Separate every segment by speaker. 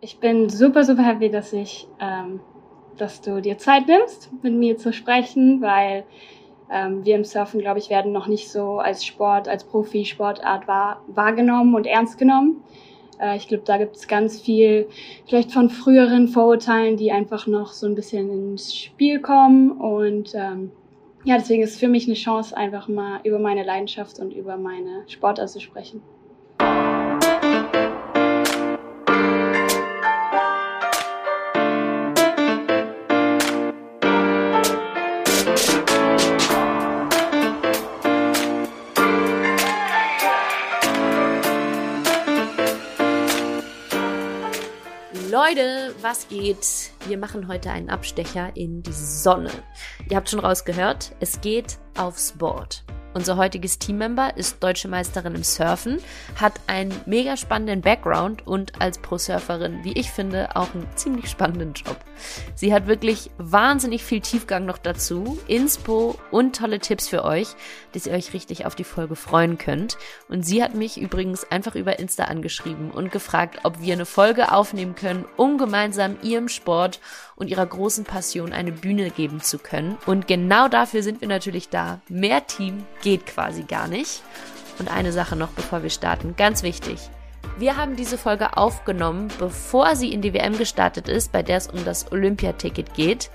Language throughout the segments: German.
Speaker 1: Ich bin super, super happy, dass ich, ähm, dass du dir Zeit nimmst, mit mir zu sprechen, weil ähm, wir im Surfen, glaube ich, werden noch nicht so als Sport, als Profisportart wahr, wahrgenommen und ernst genommen. Äh, ich glaube, da gibt es ganz viel vielleicht von früheren Vorurteilen, die einfach noch so ein bisschen ins Spiel kommen. Und ähm, ja, deswegen ist es für mich eine Chance, einfach mal über meine Leidenschaft und über meine Sportart zu sprechen.
Speaker 2: Leute, was geht? Wir machen heute einen Abstecher in die Sonne. Ihr habt schon rausgehört, es geht aufs Board. Unser heutiges Teammember ist deutsche Meisterin im Surfen, hat einen mega spannenden Background und als Pro-Surferin, wie ich finde, auch einen ziemlich spannenden Job. Sie hat wirklich wahnsinnig viel Tiefgang noch dazu, Inspo und tolle Tipps für euch, dass ihr euch richtig auf die Folge freuen könnt. Und sie hat mich übrigens einfach über Insta angeschrieben und gefragt, ob wir eine Folge aufnehmen können, um gemeinsam ihrem Sport und ihrer großen Passion eine Bühne geben zu können. Und genau dafür sind wir natürlich da. Mehr Team geht quasi gar nicht. Und eine Sache noch, bevor wir starten, ganz wichtig. Wir haben diese Folge aufgenommen, bevor sie in die WM gestartet ist, bei der es um das Olympiaticket geht.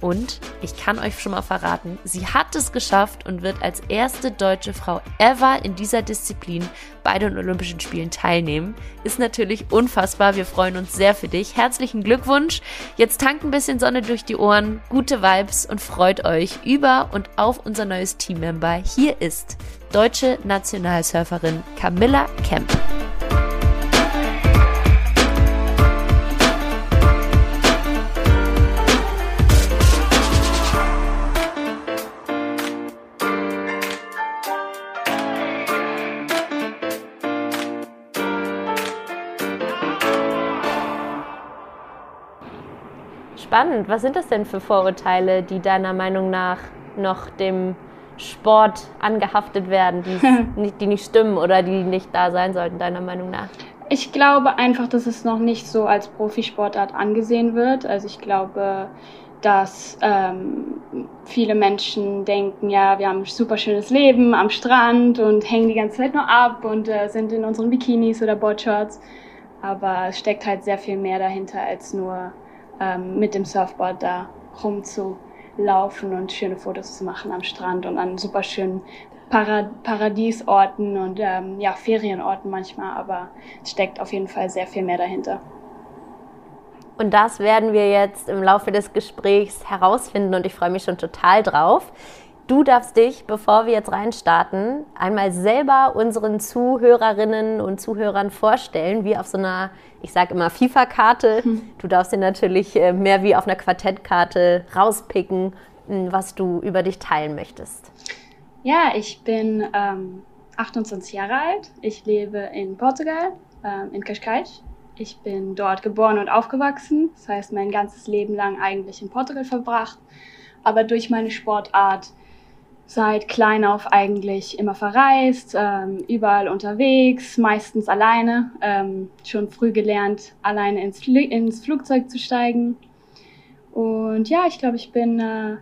Speaker 2: Und ich kann euch schon mal verraten, sie hat es geschafft und wird als erste deutsche Frau ever in dieser Disziplin bei den Olympischen Spielen teilnehmen. Ist natürlich unfassbar. Wir freuen uns sehr für dich. Herzlichen Glückwunsch. Jetzt tankt ein bisschen Sonne durch die Ohren, gute Vibes und freut euch über und auf unser neues Teammember. Hier ist deutsche Nationalsurferin Camilla Kemp. Spannend. Was sind das denn für Vorurteile, die deiner Meinung nach noch dem Sport angehaftet werden, die, nicht, die nicht stimmen oder die nicht da sein sollten, deiner Meinung nach?
Speaker 1: Ich glaube einfach, dass es noch nicht so als Profisportart angesehen wird. Also ich glaube, dass ähm, viele Menschen denken, ja, wir haben ein super schönes Leben am Strand und hängen die ganze Zeit nur ab und äh, sind in unseren Bikinis oder Boardshorts. Aber es steckt halt sehr viel mehr dahinter als nur ähm, mit dem Surfboard da rumzulaufen und schöne Fotos zu machen am Strand und an super schönen Para Paradiesorten und ähm, ja, Ferienorten manchmal, aber es steckt auf jeden Fall sehr viel mehr dahinter.
Speaker 2: Und das werden wir jetzt im Laufe des Gesprächs herausfinden und ich freue mich schon total drauf. Du darfst dich, bevor wir jetzt reinstarten, einmal selber unseren Zuhörerinnen und Zuhörern vorstellen, wie auf so einer, ich sage immer FIFA-Karte. Hm. Du darfst dir natürlich äh, mehr wie auf einer Quartettkarte rauspicken, hm, was du über dich teilen möchtest.
Speaker 1: Ja, ich bin ähm, 28 Jahre alt. Ich lebe in Portugal, ähm, in Cascais. Ich bin dort geboren und aufgewachsen. Das heißt, mein ganzes Leben lang eigentlich in Portugal verbracht. Aber durch meine Sportart seit klein auf eigentlich immer verreist, ähm, überall unterwegs, meistens alleine, ähm, schon früh gelernt, alleine ins, Fl ins Flugzeug zu steigen. Und ja, ich glaube, ich bin äh,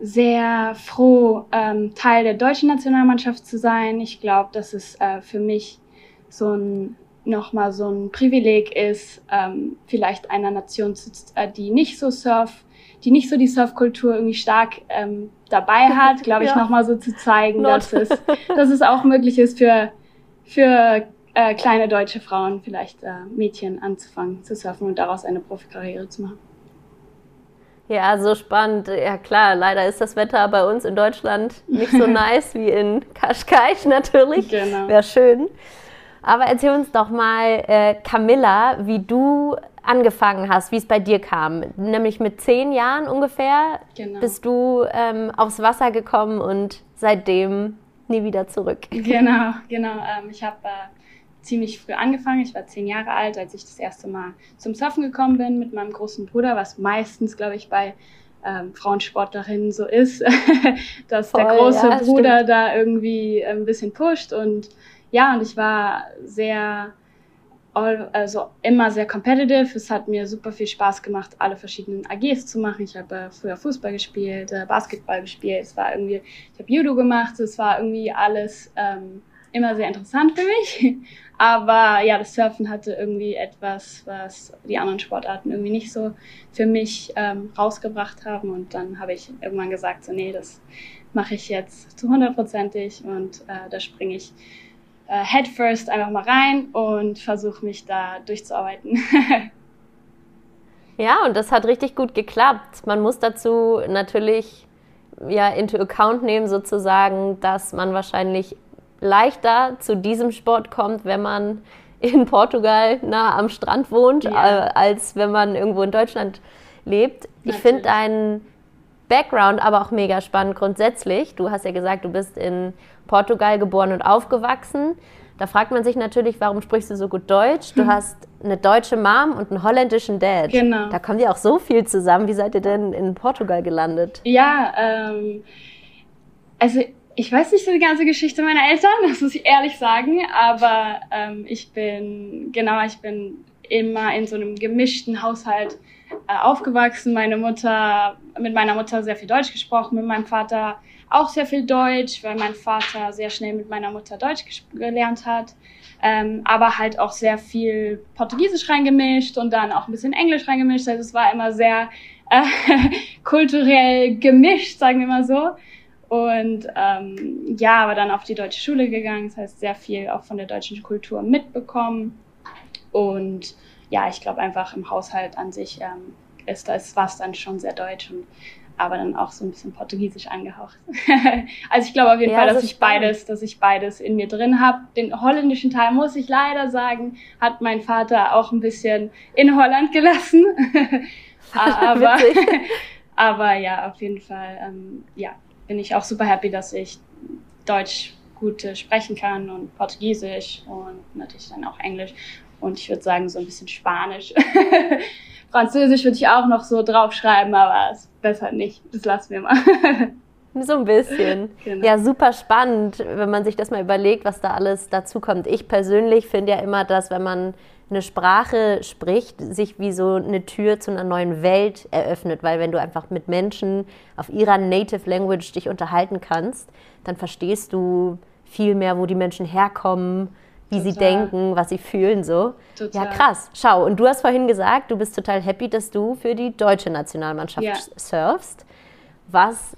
Speaker 1: sehr froh, ähm, Teil der deutschen Nationalmannschaft zu sein. Ich glaube, dass es äh, für mich so ein nochmal so ein Privileg ist, ähm, vielleicht einer Nation, äh, die nicht so surf die nicht so die Surfkultur irgendwie stark ähm, dabei hat, glaube ich, ja. nochmal so zu zeigen, dass es, dass es auch möglich ist für, für äh, kleine deutsche Frauen, vielleicht äh, Mädchen anzufangen zu surfen und daraus eine Profikarriere zu machen.
Speaker 2: Ja, so spannend. Ja klar, leider ist das Wetter bei uns in Deutschland nicht so nice wie in Kaschkai natürlich. Genau. Wäre schön. Aber erzähl uns doch mal, äh, Camilla, wie du angefangen hast, wie es bei dir kam. Nämlich mit zehn Jahren ungefähr genau. bist du ähm, aufs Wasser gekommen und seitdem nie wieder zurück.
Speaker 1: Genau, genau. Ähm, ich habe äh, ziemlich früh angefangen. Ich war zehn Jahre alt, als ich das erste Mal zum Surfen gekommen bin mit meinem großen Bruder, was meistens, glaube ich, bei ähm, Frauensportlerinnen so ist, dass Voll, der große ja, Bruder stimmt. da irgendwie ein bisschen pusht und ja, und ich war sehr all, also immer sehr competitive. Es hat mir super viel Spaß gemacht, alle verschiedenen AGs zu machen. Ich habe äh, früher Fußball gespielt, äh, Basketball gespielt. Es war irgendwie, ich habe Judo gemacht. Es war irgendwie alles ähm, immer sehr interessant für mich. Aber ja, das Surfen hatte irgendwie etwas, was die anderen Sportarten irgendwie nicht so für mich ähm, rausgebracht haben. Und dann habe ich irgendwann gesagt, so nee, das mache ich jetzt zu hundertprozentig und äh, da springe ich äh, headfirst einfach mal rein und versuche mich da durchzuarbeiten.
Speaker 2: ja, und das hat richtig gut geklappt. Man muss dazu natürlich ja into account nehmen sozusagen, dass man wahrscheinlich leichter zu diesem Sport kommt, wenn man in Portugal nah am Strand wohnt, ja. äh, als wenn man irgendwo in Deutschland lebt. Natürlich. Ich finde deinen Background aber auch mega spannend grundsätzlich. Du hast ja gesagt, du bist in Portugal geboren und aufgewachsen. Da fragt man sich natürlich, warum sprichst du so gut Deutsch? Du hm. hast eine deutsche Mom und einen holländischen Dad. Genau. Da kommt ja auch so viel zusammen. Wie seid ihr denn in Portugal gelandet?
Speaker 1: Ja, ähm, also ich weiß nicht so die ganze Geschichte meiner Eltern, das muss ich ehrlich sagen, aber ähm, ich bin, genau, ich bin immer in so einem gemischten Haushalt aufgewachsen. Meine Mutter, mit meiner Mutter sehr viel Deutsch gesprochen, mit meinem Vater auch sehr viel Deutsch, weil mein Vater sehr schnell mit meiner Mutter Deutsch gelernt hat. Ähm, aber halt auch sehr viel Portugiesisch reingemischt und dann auch ein bisschen Englisch reingemischt. Also es war immer sehr äh, kulturell gemischt, sagen wir mal so. Und ähm, ja, aber dann auf die deutsche Schule gegangen, das heißt sehr viel auch von der deutschen Kultur mitbekommen. Und ja, ich glaube einfach im Haushalt an sich ähm, ist das war es dann schon sehr deutsch und aber dann auch so ein bisschen portugiesisch angehaucht. also ich glaube auf jeden ja, Fall, dass ich spannend. beides, dass ich beides in mir drin habe. Den holländischen Teil muss ich leider sagen, hat mein Vater auch ein bisschen in Holland gelassen. aber, aber ja, auf jeden Fall, ähm, ja, bin ich auch super happy, dass ich Deutsch gut äh, sprechen kann und Portugiesisch und natürlich dann auch Englisch und ich würde sagen so ein bisschen Spanisch. Französisch würde ich auch noch so draufschreiben, aber es ist besser nicht. Das lassen wir mal.
Speaker 2: So ein bisschen. Genau. Ja, super spannend, wenn man sich das mal überlegt, was da alles dazu kommt. Ich persönlich finde ja immer, dass wenn man eine Sprache spricht, sich wie so eine Tür zu einer neuen Welt eröffnet, weil wenn du einfach mit Menschen auf ihrer Native Language dich unterhalten kannst, dann verstehst du viel mehr, wo die Menschen herkommen, wie total. sie denken, was sie fühlen so. Total. Ja, krass. Schau, und du hast vorhin gesagt, du bist total happy, dass du für die deutsche Nationalmannschaft ja. surfst. Was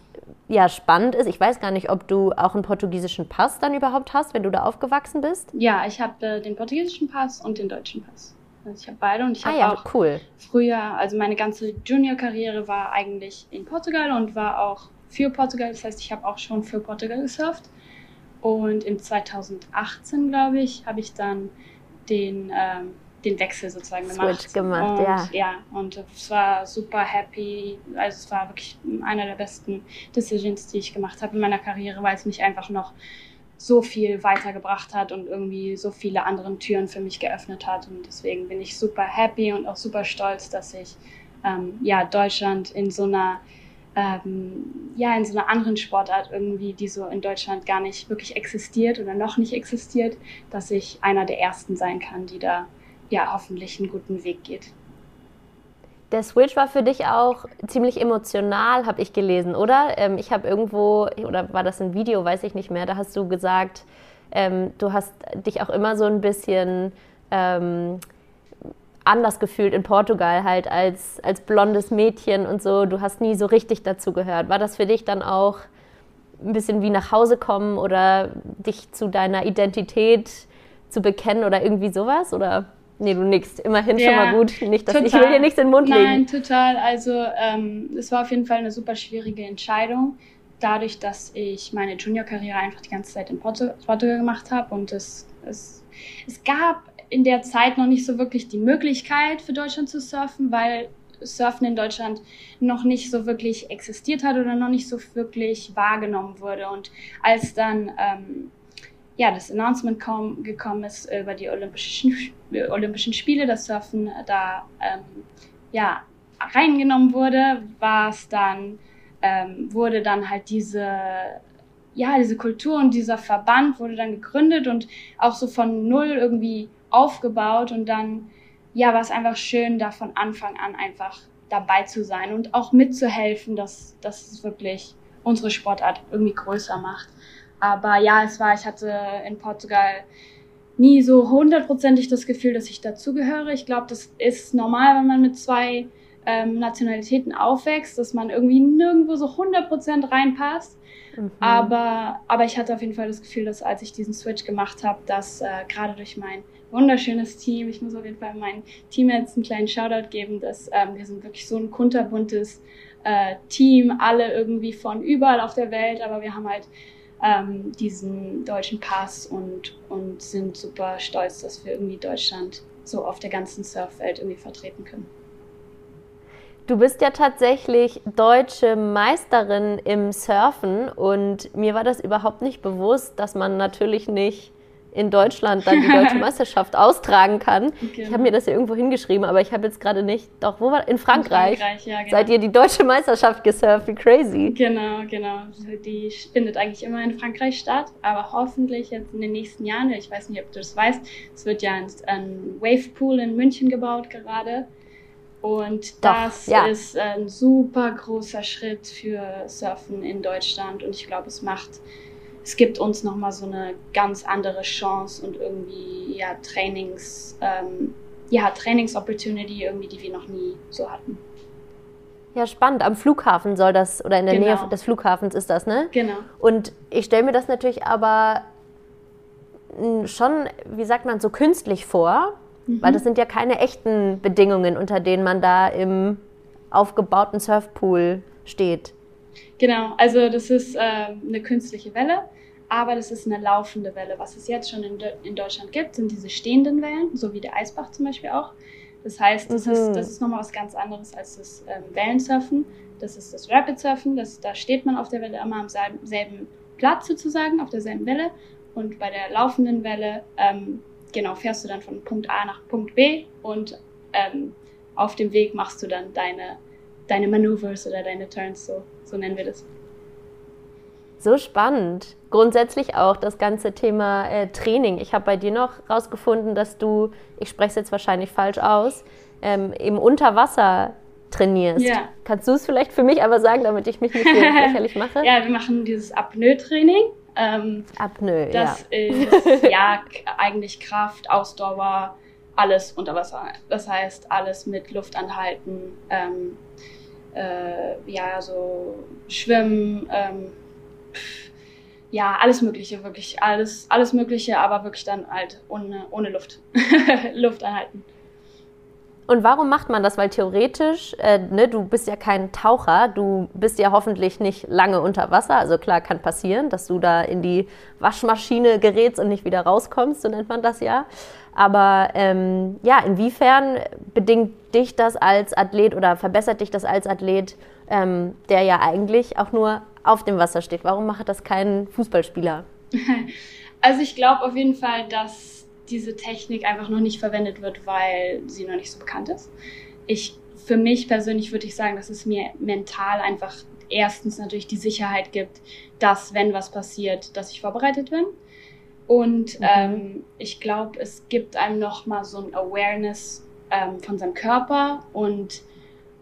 Speaker 2: ja spannend ist, ich weiß gar nicht, ob du auch einen portugiesischen Pass dann überhaupt hast, wenn du da aufgewachsen bist.
Speaker 1: Ja, ich habe äh, den portugiesischen Pass und den deutschen Pass. Also ich habe beide und ich habe
Speaker 2: ah, ja,
Speaker 1: auch
Speaker 2: cool.
Speaker 1: früher, also meine ganze Junior-Karriere war eigentlich in Portugal und war auch für Portugal. Das heißt, ich habe auch schon für Portugal gesurft. Und in 2018, glaube ich, habe ich dann den ähm, den Wechsel sozusagen gemacht.
Speaker 2: Switch gemacht,
Speaker 1: und,
Speaker 2: ja.
Speaker 1: Ja, und es war super happy. Also es war wirklich einer der besten Decisions, die ich gemacht habe in meiner Karriere, weil es mich einfach noch so viel weitergebracht hat und irgendwie so viele andere Türen für mich geöffnet hat. Und deswegen bin ich super happy und auch super stolz, dass ich ähm, ja, Deutschland in so einer ähm, ja, in so einer anderen Sportart irgendwie, die so in Deutschland gar nicht wirklich existiert oder noch nicht existiert, dass ich einer der ersten sein kann, die da ja hoffentlich einen guten Weg geht.
Speaker 2: Der Switch war für dich auch ziemlich emotional, habe ich gelesen, oder? Ähm, ich habe irgendwo, oder war das ein Video, weiß ich nicht mehr, da hast du gesagt, ähm, du hast dich auch immer so ein bisschen ähm, anders gefühlt in Portugal, halt als, als blondes Mädchen und so. Du hast nie so richtig dazu gehört. War das für dich dann auch ein bisschen wie nach Hause kommen oder dich zu deiner Identität zu bekennen oder irgendwie sowas? Oder? Nee, du nickst. Immerhin ja, schon mal gut. Nicht, dass total. ich will dir nichts in den Mund legen.
Speaker 1: Nein, total. Also ähm, es war auf jeden Fall eine super schwierige Entscheidung. Dadurch, dass ich meine Junior-Karriere einfach die ganze Zeit in Portugal gemacht habe und es, es, es gab in der Zeit noch nicht so wirklich die Möglichkeit für Deutschland zu surfen, weil Surfen in Deutschland noch nicht so wirklich existiert hat oder noch nicht so wirklich wahrgenommen wurde. Und als dann ähm, ja, das Announcement kom, gekommen ist über die Olympischen, Olympischen Spiele, dass Surfen da ähm, ja, reingenommen wurde, war es dann, ähm, wurde dann halt diese, ja, diese Kultur und dieser Verband wurde dann gegründet und auch so von null irgendwie aufgebaut und dann, ja, war es einfach schön, da von Anfang an einfach dabei zu sein und auch mitzuhelfen, dass, dass es wirklich unsere Sportart irgendwie größer macht. Aber ja, es war, ich hatte in Portugal nie so hundertprozentig das Gefühl, dass ich dazugehöre. Ich glaube, das ist normal, wenn man mit zwei ähm, Nationalitäten aufwächst, dass man irgendwie nirgendwo so 100% reinpasst. Mhm. Aber, aber ich hatte auf jeden Fall das Gefühl, dass als ich diesen Switch gemacht habe, dass äh, gerade durch mein wunderschönes Team, ich muss auf jeden Fall meinem Team jetzt einen kleinen Shoutout geben, dass ähm, wir sind wirklich so ein kunterbuntes äh, Team, alle irgendwie von überall auf der Welt, aber wir haben halt ähm, diesen deutschen Pass und, und sind super stolz, dass wir irgendwie Deutschland so auf der ganzen Surfwelt irgendwie vertreten können.
Speaker 2: Du bist ja tatsächlich deutsche Meisterin im Surfen und mir war das überhaupt nicht bewusst, dass man natürlich nicht in Deutschland dann die deutsche Meisterschaft austragen kann. Genau. Ich habe mir das ja irgendwo hingeschrieben, aber ich habe jetzt gerade nicht. Doch, wo war In Frankreich. In Frankreich ja, genau. Seid ihr die deutsche Meisterschaft gesurft? Wie crazy.
Speaker 1: Genau, genau. Die findet eigentlich immer in Frankreich statt, aber hoffentlich jetzt in den nächsten Jahren, ich weiß nicht, ob du das weißt, es wird ja ein, Wavepool in München gebaut gerade. Und Doch, das ja. ist ein super großer Schritt für Surfen in Deutschland und ich glaube, es macht es gibt uns nochmal so eine ganz andere Chance und irgendwie ja Trainings, ähm, ja, Trainings-Opportunity irgendwie, die wir noch nie so hatten.
Speaker 2: Ja, spannend. Am Flughafen soll das, oder in der genau. Nähe des Flughafens ist das, ne?
Speaker 1: Genau.
Speaker 2: Und ich stelle mir das natürlich aber schon, wie sagt man, so künstlich vor, mhm. weil das sind ja keine echten Bedingungen, unter denen man da im aufgebauten Surfpool steht.
Speaker 1: Genau, also das ist äh, eine künstliche Welle aber das ist eine laufende Welle. Was es jetzt schon in, in Deutschland gibt, sind diese stehenden Wellen, so wie der Eisbach zum Beispiel auch. Das heißt, das, mhm. ist, das ist nochmal was ganz anderes als das ähm, Wellensurfen. Das ist das Rapid Surfen. Das, da steht man auf der Welle immer am selben Platz sozusagen, auf derselben Welle. Und bei der laufenden Welle, ähm, genau, fährst du dann von Punkt A nach Punkt B und ähm, auf dem Weg machst du dann deine, deine Maneuvers oder deine Turns, so, so nennen wir das.
Speaker 2: So spannend. Grundsätzlich auch das ganze Thema äh, Training. Ich habe bei dir noch rausgefunden, dass du, ich spreche es jetzt wahrscheinlich falsch aus, ähm, im Unterwasser trainierst. Ja. Kannst du es vielleicht für mich aber sagen, damit ich mich nicht hier lächerlich mache?
Speaker 1: Ja, wir machen dieses Apnoe-Training. Ähm,
Speaker 2: Apnoe,
Speaker 1: das
Speaker 2: ja.
Speaker 1: ist ja eigentlich Kraft, Ausdauer, alles unter Wasser. Das heißt, alles mit Luft anhalten, ähm, äh, ja, so Schwimmen, ähm, ja, alles Mögliche, wirklich alles, alles Mögliche, aber wirklich dann halt ohne, ohne Luft, Luft anhalten.
Speaker 2: Und warum macht man das? Weil theoretisch, äh, ne, du bist ja kein Taucher, du bist ja hoffentlich nicht lange unter Wasser. Also klar, kann passieren, dass du da in die Waschmaschine gerätst und nicht wieder rauskommst, so nennt man das ja. Aber ähm, ja, inwiefern bedingt dich das als Athlet oder verbessert dich das als Athlet, ähm, der ja eigentlich auch nur auf dem Wasser steht? Warum macht das kein Fußballspieler?
Speaker 1: Also ich glaube auf jeden Fall, dass diese Technik einfach noch nicht verwendet wird, weil sie noch nicht so bekannt ist. Ich, für mich persönlich würde ich sagen, dass es mir mental einfach erstens natürlich die Sicherheit gibt, dass wenn was passiert, dass ich vorbereitet bin. Und mhm. ähm, ich glaube, es gibt einem noch mal so ein Awareness ähm, von seinem Körper und,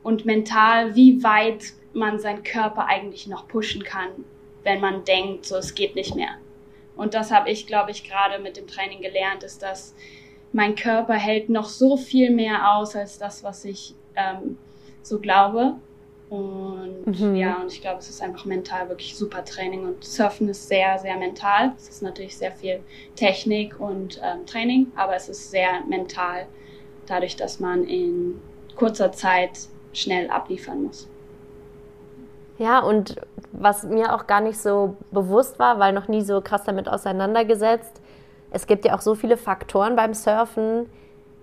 Speaker 1: und mental, wie weit man seinen Körper eigentlich noch pushen kann, wenn man denkt, so es geht nicht mehr. Und das habe ich, glaube ich, gerade mit dem Training gelernt, ist, dass mein Körper hält noch so viel mehr aus als das, was ich ähm, so glaube. Und mhm. ja, und ich glaube, es ist einfach mental wirklich super Training. Und Surfen ist sehr, sehr mental. Es ist natürlich sehr viel Technik und ähm, Training, aber es ist sehr mental, dadurch, dass man in kurzer Zeit schnell abliefern muss.
Speaker 2: Ja, und was mir auch gar nicht so bewusst war, weil noch nie so krass damit auseinandergesetzt, es gibt ja auch so viele Faktoren beim Surfen,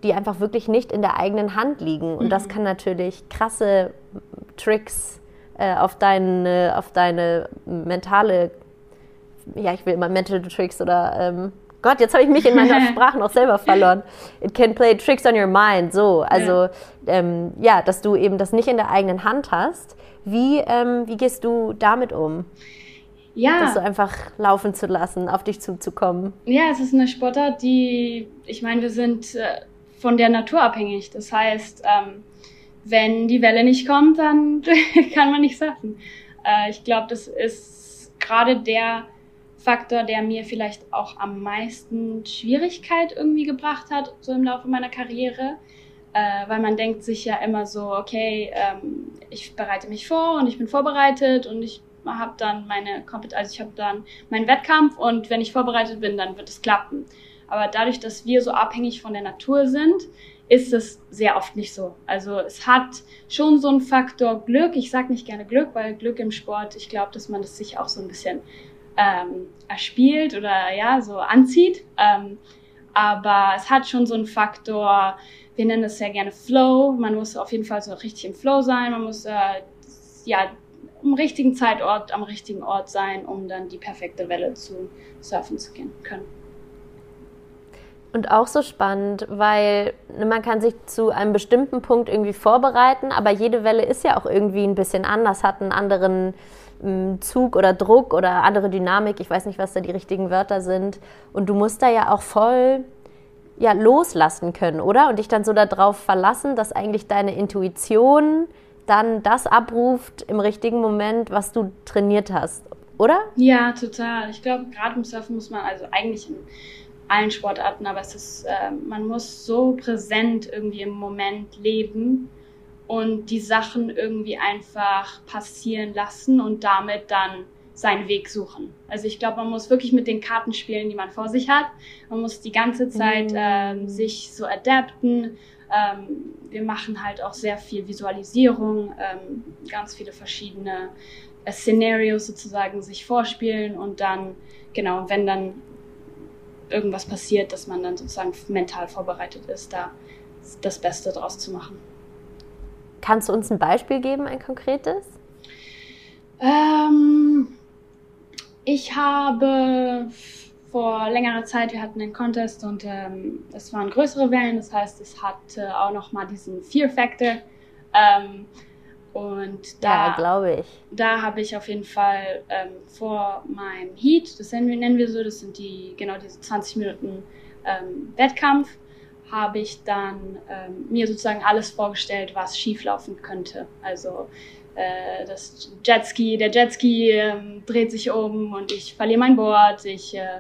Speaker 2: die einfach wirklich nicht in der eigenen Hand liegen. Und mhm. das kann natürlich krasse Tricks äh, auf, deine, auf deine mentale, ja, ich will immer Mental Tricks oder ähm, Gott, jetzt habe ich mich in meiner Sprache noch selber verloren. It can play tricks on your mind. So, also ja. Ähm, ja, dass du eben das nicht in der eigenen Hand hast. Wie, ähm, wie gehst du damit um? Ja. Das so einfach laufen zu lassen, auf dich zuzukommen.
Speaker 1: Ja, es ist eine Sportart, die, ich meine, wir sind äh, von der Natur abhängig. Das heißt, ähm, wenn die Welle nicht kommt, dann kann man nicht surfen. Äh, ich glaube, das ist gerade der Faktor, der mir vielleicht auch am meisten Schwierigkeit irgendwie gebracht hat, so im Laufe meiner Karriere. Äh, weil man denkt sich ja immer so, okay, ähm, ich bereite mich vor und ich bin vorbereitet und ich habe dann meine Kompet also ich habe dann meinen Wettkampf und wenn ich vorbereitet bin, dann wird es klappen. Aber dadurch, dass wir so abhängig von der Natur sind, ist es sehr oft nicht so. Also es hat schon so einen Faktor Glück. Ich sage nicht gerne Glück, weil Glück im Sport, ich glaube, dass man das sich auch so ein bisschen ähm, erspielt oder ja, so anzieht. Ähm, aber es hat schon so einen Faktor, wir nennen es sehr gerne Flow. Man muss auf jeden Fall so richtig im Flow sein. Man muss äh, ja am richtigen Zeitort, am richtigen Ort sein, um dann die perfekte Welle zu surfen zu gehen können.
Speaker 2: Und auch so spannend, weil ne, man kann sich zu einem bestimmten Punkt irgendwie vorbereiten, aber jede Welle ist ja auch irgendwie ein bisschen anders, hat einen anderen hm, Zug oder Druck oder andere Dynamik. Ich weiß nicht, was da die richtigen Wörter sind. Und du musst da ja auch voll ja, loslassen können, oder? Und dich dann so darauf verlassen, dass eigentlich deine Intuition dann das abruft im richtigen Moment, was du trainiert hast, oder?
Speaker 1: Ja, total. Ich glaube, gerade im Surfen muss man, also eigentlich im allen Sportarten, aber es ist, äh, man muss so präsent irgendwie im Moment leben und die Sachen irgendwie einfach passieren lassen und damit dann seinen Weg suchen. Also ich glaube, man muss wirklich mit den Karten spielen, die man vor sich hat. Man muss die ganze Zeit ähm, sich so adapten. Ähm, wir machen halt auch sehr viel Visualisierung, ähm, ganz viele verschiedene äh, Szenarios sozusagen sich vorspielen und dann, genau, wenn dann irgendwas passiert, dass man dann sozusagen mental vorbereitet ist, da das Beste draus zu machen.
Speaker 2: Kannst du uns ein Beispiel geben, ein konkretes?
Speaker 1: Ähm, ich habe vor längerer Zeit, wir hatten einen Contest und ähm, es waren größere Wellen, das heißt, es hatte auch noch mal diesen Fear Factor. Ähm, und da,
Speaker 2: ja, glaube ich.
Speaker 1: Da habe ich auf jeden Fall ähm, vor meinem Heat, das nennen wir, nennen wir so, das sind die genau diese 20 Minuten ähm, Wettkampf, habe ich dann ähm, mir sozusagen alles vorgestellt, was schieflaufen könnte. Also äh, das Jetski, der Jetski ähm, dreht sich um und ich verliere mein Board, ich äh,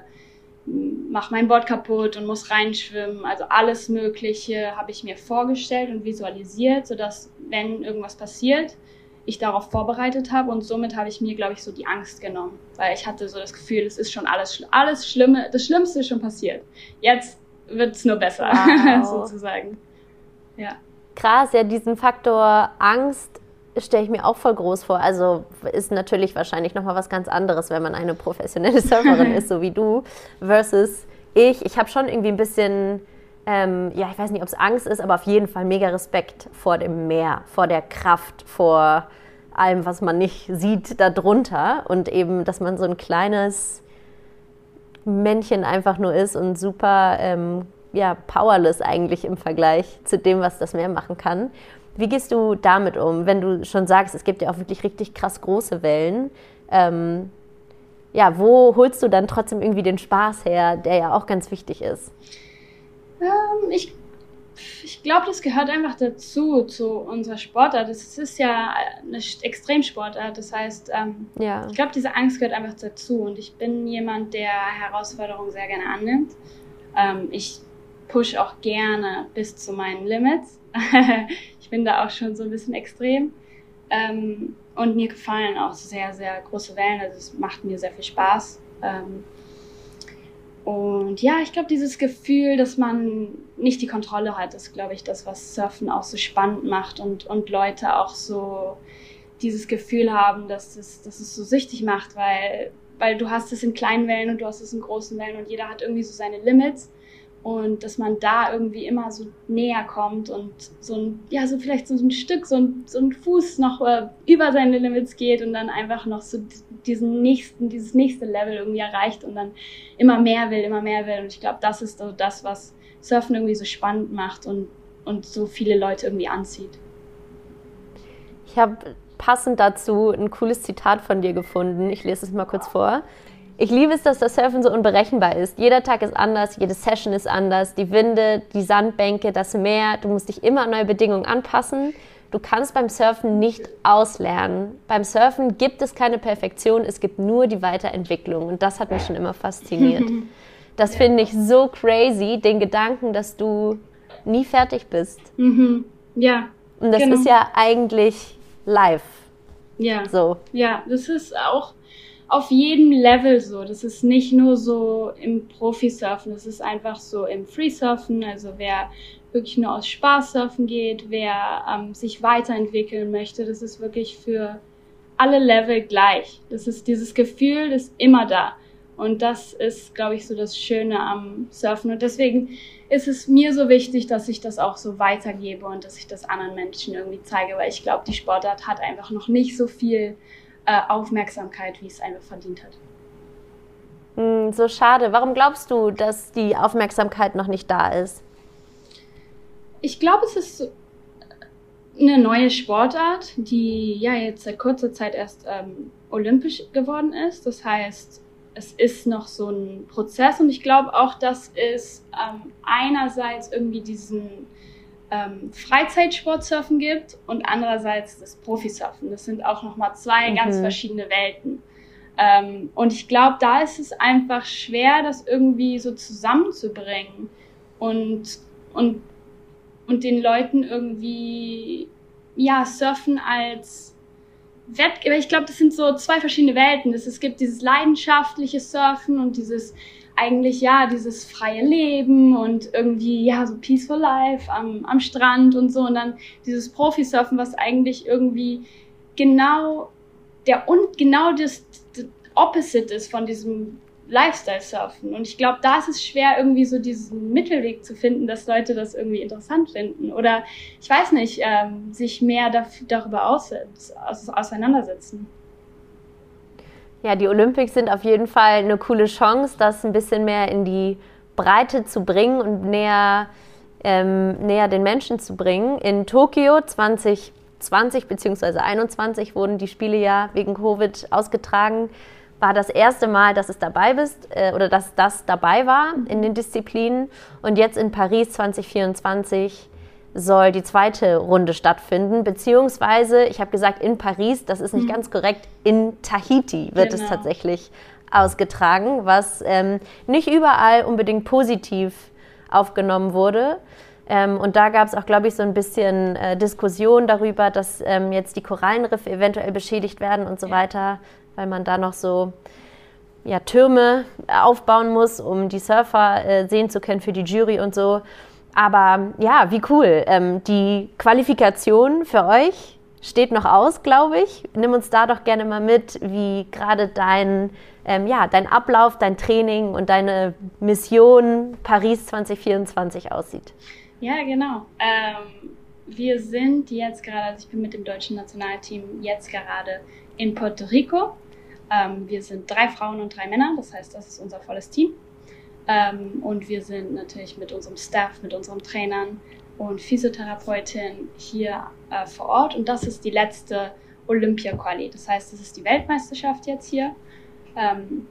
Speaker 1: mache mein Board kaputt und muss reinschwimmen. Also alles Mögliche habe ich mir vorgestellt und visualisiert, sodass, wenn irgendwas passiert, ich darauf vorbereitet habe und somit habe ich mir, glaube ich, so die Angst genommen, weil ich hatte so das Gefühl, es ist schon alles, alles Schlimme, das Schlimmste ist schon passiert. Jetzt wird es nur besser, wow. sozusagen. Ja.
Speaker 2: Krass, ja, diesen Faktor Angst stelle ich mir auch voll groß vor. Also ist natürlich wahrscheinlich nochmal was ganz anderes, wenn man eine professionelle Surferin ist, so wie du, versus ich. Ich habe schon irgendwie ein bisschen, ähm, ja, ich weiß nicht, ob es Angst ist, aber auf jeden Fall mega Respekt vor dem Meer, vor der Kraft, vor allem, was man nicht sieht darunter und eben, dass man so ein kleines Männchen einfach nur ist und super ähm, ja, powerless eigentlich im Vergleich zu dem, was das Meer machen kann. Wie gehst du damit um, wenn du schon sagst, es gibt ja auch wirklich richtig krass große Wellen? Ähm, ja, wo holst du dann trotzdem irgendwie den Spaß her, der ja auch ganz wichtig ist?
Speaker 1: Ähm, ich ich glaube, das gehört einfach dazu, zu unserer Sportart. Es ist ja eine Extremsportart. Das heißt, ähm, ja. ich glaube, diese Angst gehört einfach dazu. Und ich bin jemand, der Herausforderungen sehr gerne annimmt. Ähm, ich push auch gerne bis zu meinen Limits. ich bin da auch schon so ein bisschen extrem. Ähm, und mir gefallen auch sehr, sehr große Wellen. Also es macht mir sehr viel Spaß. Ähm, und ja, ich glaube, dieses Gefühl, dass man nicht die Kontrolle hat, ist, glaube ich, das, was Surfen auch so spannend macht und, und Leute auch so dieses Gefühl haben, dass es, dass es so süchtig macht, weil, weil du hast es in kleinen Wellen und du hast es in großen Wellen und jeder hat irgendwie so seine Limits und dass man da irgendwie immer so näher kommt und so ein, ja, so vielleicht so ein Stück, so ein, so ein Fuß noch äh, über seine Limits geht und dann einfach noch so diesen nächsten, dieses nächste Level irgendwie erreicht und dann immer mehr will, immer mehr will. Und ich glaube, das ist so das, was Surfen irgendwie so spannend macht und, und so viele Leute irgendwie anzieht.
Speaker 2: Ich habe passend dazu ein cooles Zitat von dir gefunden. Ich lese es mal kurz vor. Ich liebe es, dass das Surfen so unberechenbar ist. Jeder Tag ist anders, jede Session ist anders. Die Winde, die Sandbänke, das Meer. Du musst dich immer an neue Bedingungen anpassen. Du kannst beim Surfen nicht auslernen. Beim Surfen gibt es keine Perfektion, es gibt nur die Weiterentwicklung. Und das hat mich schon immer fasziniert. Das finde ich so crazy, den Gedanken, dass du nie fertig bist.
Speaker 1: Mhm. Ja.
Speaker 2: Und das genau. ist ja eigentlich live.
Speaker 1: Ja. So. Ja, das ist auch auf jedem Level so. Das ist nicht nur so im Profisurfen, das ist einfach so im Freesurfen. Also wer wirklich nur aus Spaß surfen geht, wer ähm, sich weiterentwickeln möchte, das ist wirklich für alle Level gleich. Das ist dieses Gefühl, das ist immer da. Und das ist, glaube ich, so das Schöne am Surfen. Und deswegen ist es mir so wichtig, dass ich das auch so weitergebe und dass ich das anderen Menschen irgendwie zeige, weil ich glaube, die Sportart hat einfach noch nicht so viel äh, Aufmerksamkeit, wie es einfach verdient hat.
Speaker 2: Hm, so schade. Warum glaubst du, dass die Aufmerksamkeit noch nicht da ist?
Speaker 1: Ich glaube, es ist eine neue Sportart, die ja jetzt seit kurzer Zeit erst ähm, olympisch geworden ist. Das heißt, es ist noch so ein Prozess und ich glaube auch, dass es ähm, einerseits irgendwie diesen ähm, Freizeitsportsurfen gibt und andererseits das Profisurfen. Das sind auch nochmal zwei mhm. ganz verschiedene Welten. Ähm, und ich glaube, da ist es einfach schwer, das irgendwie so zusammenzubringen und, und, und den Leuten irgendwie, ja, Surfen als Wettbewerb. Ich glaube, das sind so zwei verschiedene Welten. Es gibt dieses leidenschaftliche Surfen und dieses eigentlich ja dieses freie Leben und irgendwie ja so peaceful life am, am Strand und so und dann dieses Profisurfen, was eigentlich irgendwie genau der und genau das, das Opposite ist von diesem Lifestyle-Surfen. Und ich glaube, da ist es schwer, irgendwie so diesen Mittelweg zu finden, dass Leute das irgendwie interessant finden. Oder ich weiß nicht, ähm, sich mehr dafür, darüber aus, aus, auseinandersetzen.
Speaker 2: Ja, die Olympics sind auf jeden Fall eine coole Chance, das ein bisschen mehr in die Breite zu bringen und näher, ähm, näher den Menschen zu bringen. In Tokio 2020 bzw. 2021 wurden die Spiele ja wegen Covid ausgetragen. War das erste Mal, dass es dabei bist äh, oder dass das dabei war in den Disziplinen. Und jetzt in Paris 2024 soll die zweite Runde stattfinden, beziehungsweise, ich habe gesagt in Paris, das ist nicht mhm. ganz korrekt, in Tahiti wird genau. es tatsächlich ausgetragen, was ähm, nicht überall unbedingt positiv aufgenommen wurde. Ähm, und da gab es auch, glaube ich, so ein bisschen äh, Diskussion darüber, dass ähm, jetzt die Korallenriffe eventuell beschädigt werden und so ja. weiter, weil man da noch so ja, Türme aufbauen muss, um die Surfer äh, sehen zu können für die Jury und so. Aber ja, wie cool. Ähm, die Qualifikation für euch steht noch aus, glaube ich. Nimm uns da doch gerne mal mit, wie gerade dein, ähm, ja, dein Ablauf, dein Training und deine Mission Paris 2024 aussieht.
Speaker 1: Ja, genau. Ähm, wir sind jetzt gerade, also ich bin mit dem deutschen Nationalteam jetzt gerade in Puerto Rico. Ähm, wir sind drei Frauen und drei Männer, das heißt, das ist unser volles Team. Ähm, und wir sind natürlich mit unserem Staff, mit unseren Trainern und Physiotherapeutin hier äh, vor Ort. Und das ist die letzte Olympia-Quali. Das heißt, das ist die Weltmeisterschaft jetzt hier. Ähm,